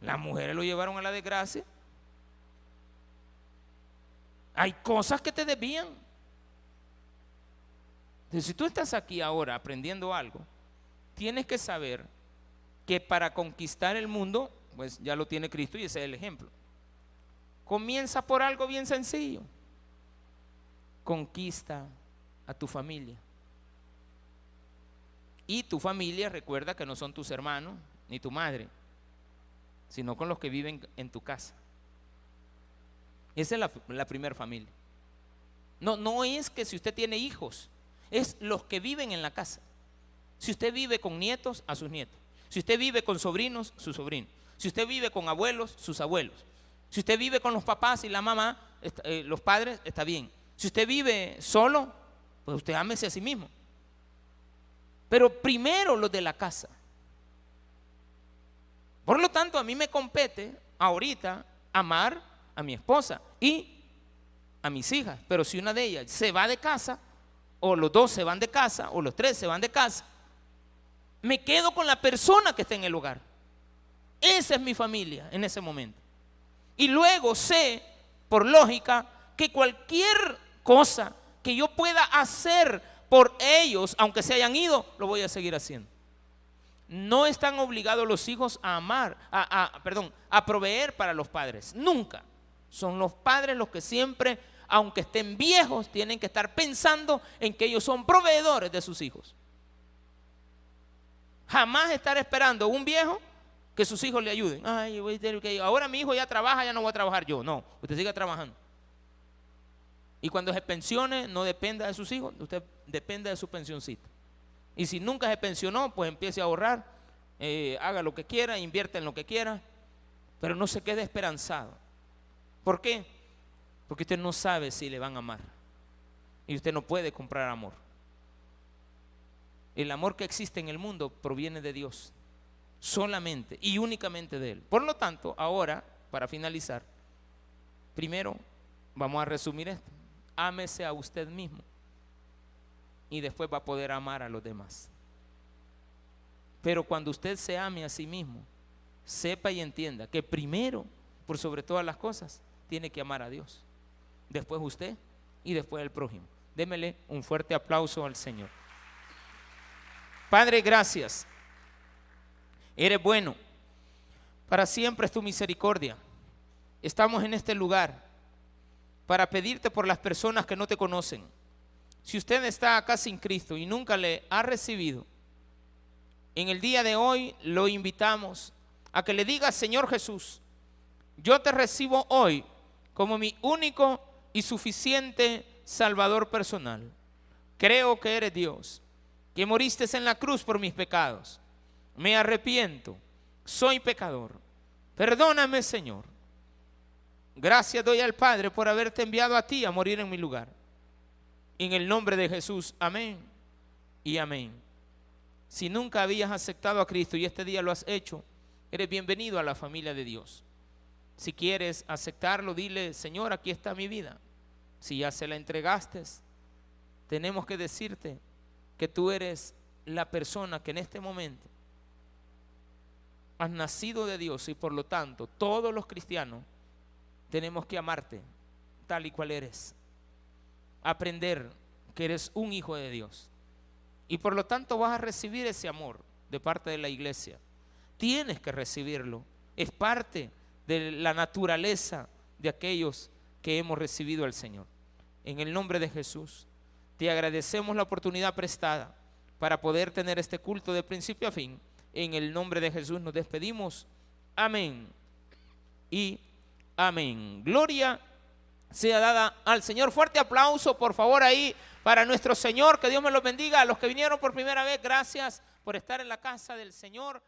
Las mujeres lo llevaron a la desgracia. Hay cosas que te. Entonces, si tú estás aquí ahora aprendiendo algo, tienes que saber que para conquistar el mundo, pues ya lo tiene Cristo y ese es el ejemplo. Comienza por algo bien sencillo. Conquista a tu familia. Y tu familia, recuerda que no son tus hermanos ni tu madre, sino con los que viven en tu casa. Esa es la, primera familia. No, no es que si usted tiene hijos, es los que viven en la casa. Si usted vive con nietos, a sus nietos. Si usted vive con sobrinos, sus sobrinos. Si usted vive con abuelos, sus abuelos. Si usted vive con los papás y la mamá, eh, los padres, está bien. Si usted vive solo, pues usted ámese a sí mismo. Pero primero los de la casa. Por lo tanto, a mí me compete ahorita amar a mi esposa y a mis hijas. Pero si una de ellas se va de casa, o los dos se van de casa, o los tres se van de casa, me quedo con la persona que está en el hogar. Esa es mi familia en ese momento. Y luego sé, por lógica, que cualquier cosa que yo pueda hacer por ellos, aunque se hayan ido, lo voy a seguir haciendo. No están obligados los hijos a amar, a, a- perdón, a proveer para los padres. Nunca. Son los padres los que siempre, aunque estén viejos, tienen que estar pensando en que ellos son proveedores de sus hijos. Jamás estar esperando un viejo que sus hijos le ayuden. Ay, que- ahora mi hijo ya trabaja, ya no voy a trabajar yo. No, usted siga trabajando. Y cuando se pensione, no dependa de sus hijos, usted depende de su pensioncita. Y si nunca se pensionó, pues empiece a ahorrar, eh, haga lo que quiera, invierta en lo que quiera, pero no se quede esperanzado. ¿Por qué? Porque usted no sabe si le van a amar. Y usted no puede comprar amor. El amor que existe en el mundo proviene de Dios, solamente y únicamente de Él. Por lo tanto, ahora, para finalizar, primero vamos a resumir esto. Ámese a usted mismo y después va a poder amar a los demás. Pero cuando usted se ame a sí mismo, sepa y entienda que primero, por sobre todas las cosas, tiene que amar a Dios. Después usted y después el prójimo. Démele un fuerte aplauso al Señor. Padre, gracias. Eres bueno. Para siempre es tu misericordia. Estamos en este lugar para pedirte por las personas que no te conocen. Si usted está acá sin Cristo y nunca le ha recibido, en el día de hoy lo invitamos a que le diga, Señor Jesús, yo te recibo hoy como mi único y suficiente Salvador personal. Creo que eres Dios, que moriste en la cruz por mis pecados. Me arrepiento, soy pecador. Perdóname, Señor. Gracias doy al Padre por haberte enviado a ti a morir en mi lugar. En el nombre de Jesús, amén y amén. Si nunca habías aceptado a Cristo y este día lo has hecho, eres bienvenido a la familia de Dios. Si quieres aceptarlo, dile, Señor, aquí está mi vida. Si ya se la entregaste, tenemos que decirte que tú eres la persona que en este momento has nacido de Dios y por lo tanto todos los cristianos tenemos que amarte tal y cual eres. Aprender que eres un hijo de Dios. Y por lo tanto vas a recibir ese amor de parte de la iglesia. Tienes que recibirlo. Es parte de la naturaleza de aquellos que hemos recibido al Señor. En el nombre de Jesús, te agradecemos la oportunidad prestada para poder tener este culto de principio a fin. En el nombre de Jesús nos despedimos. Amén. Y amén. Gloria sea dada al Señor. Fuerte aplauso, por favor, ahí para nuestro Señor. Que Dios me los bendiga. A los que vinieron por primera vez, gracias por estar en la casa del Señor.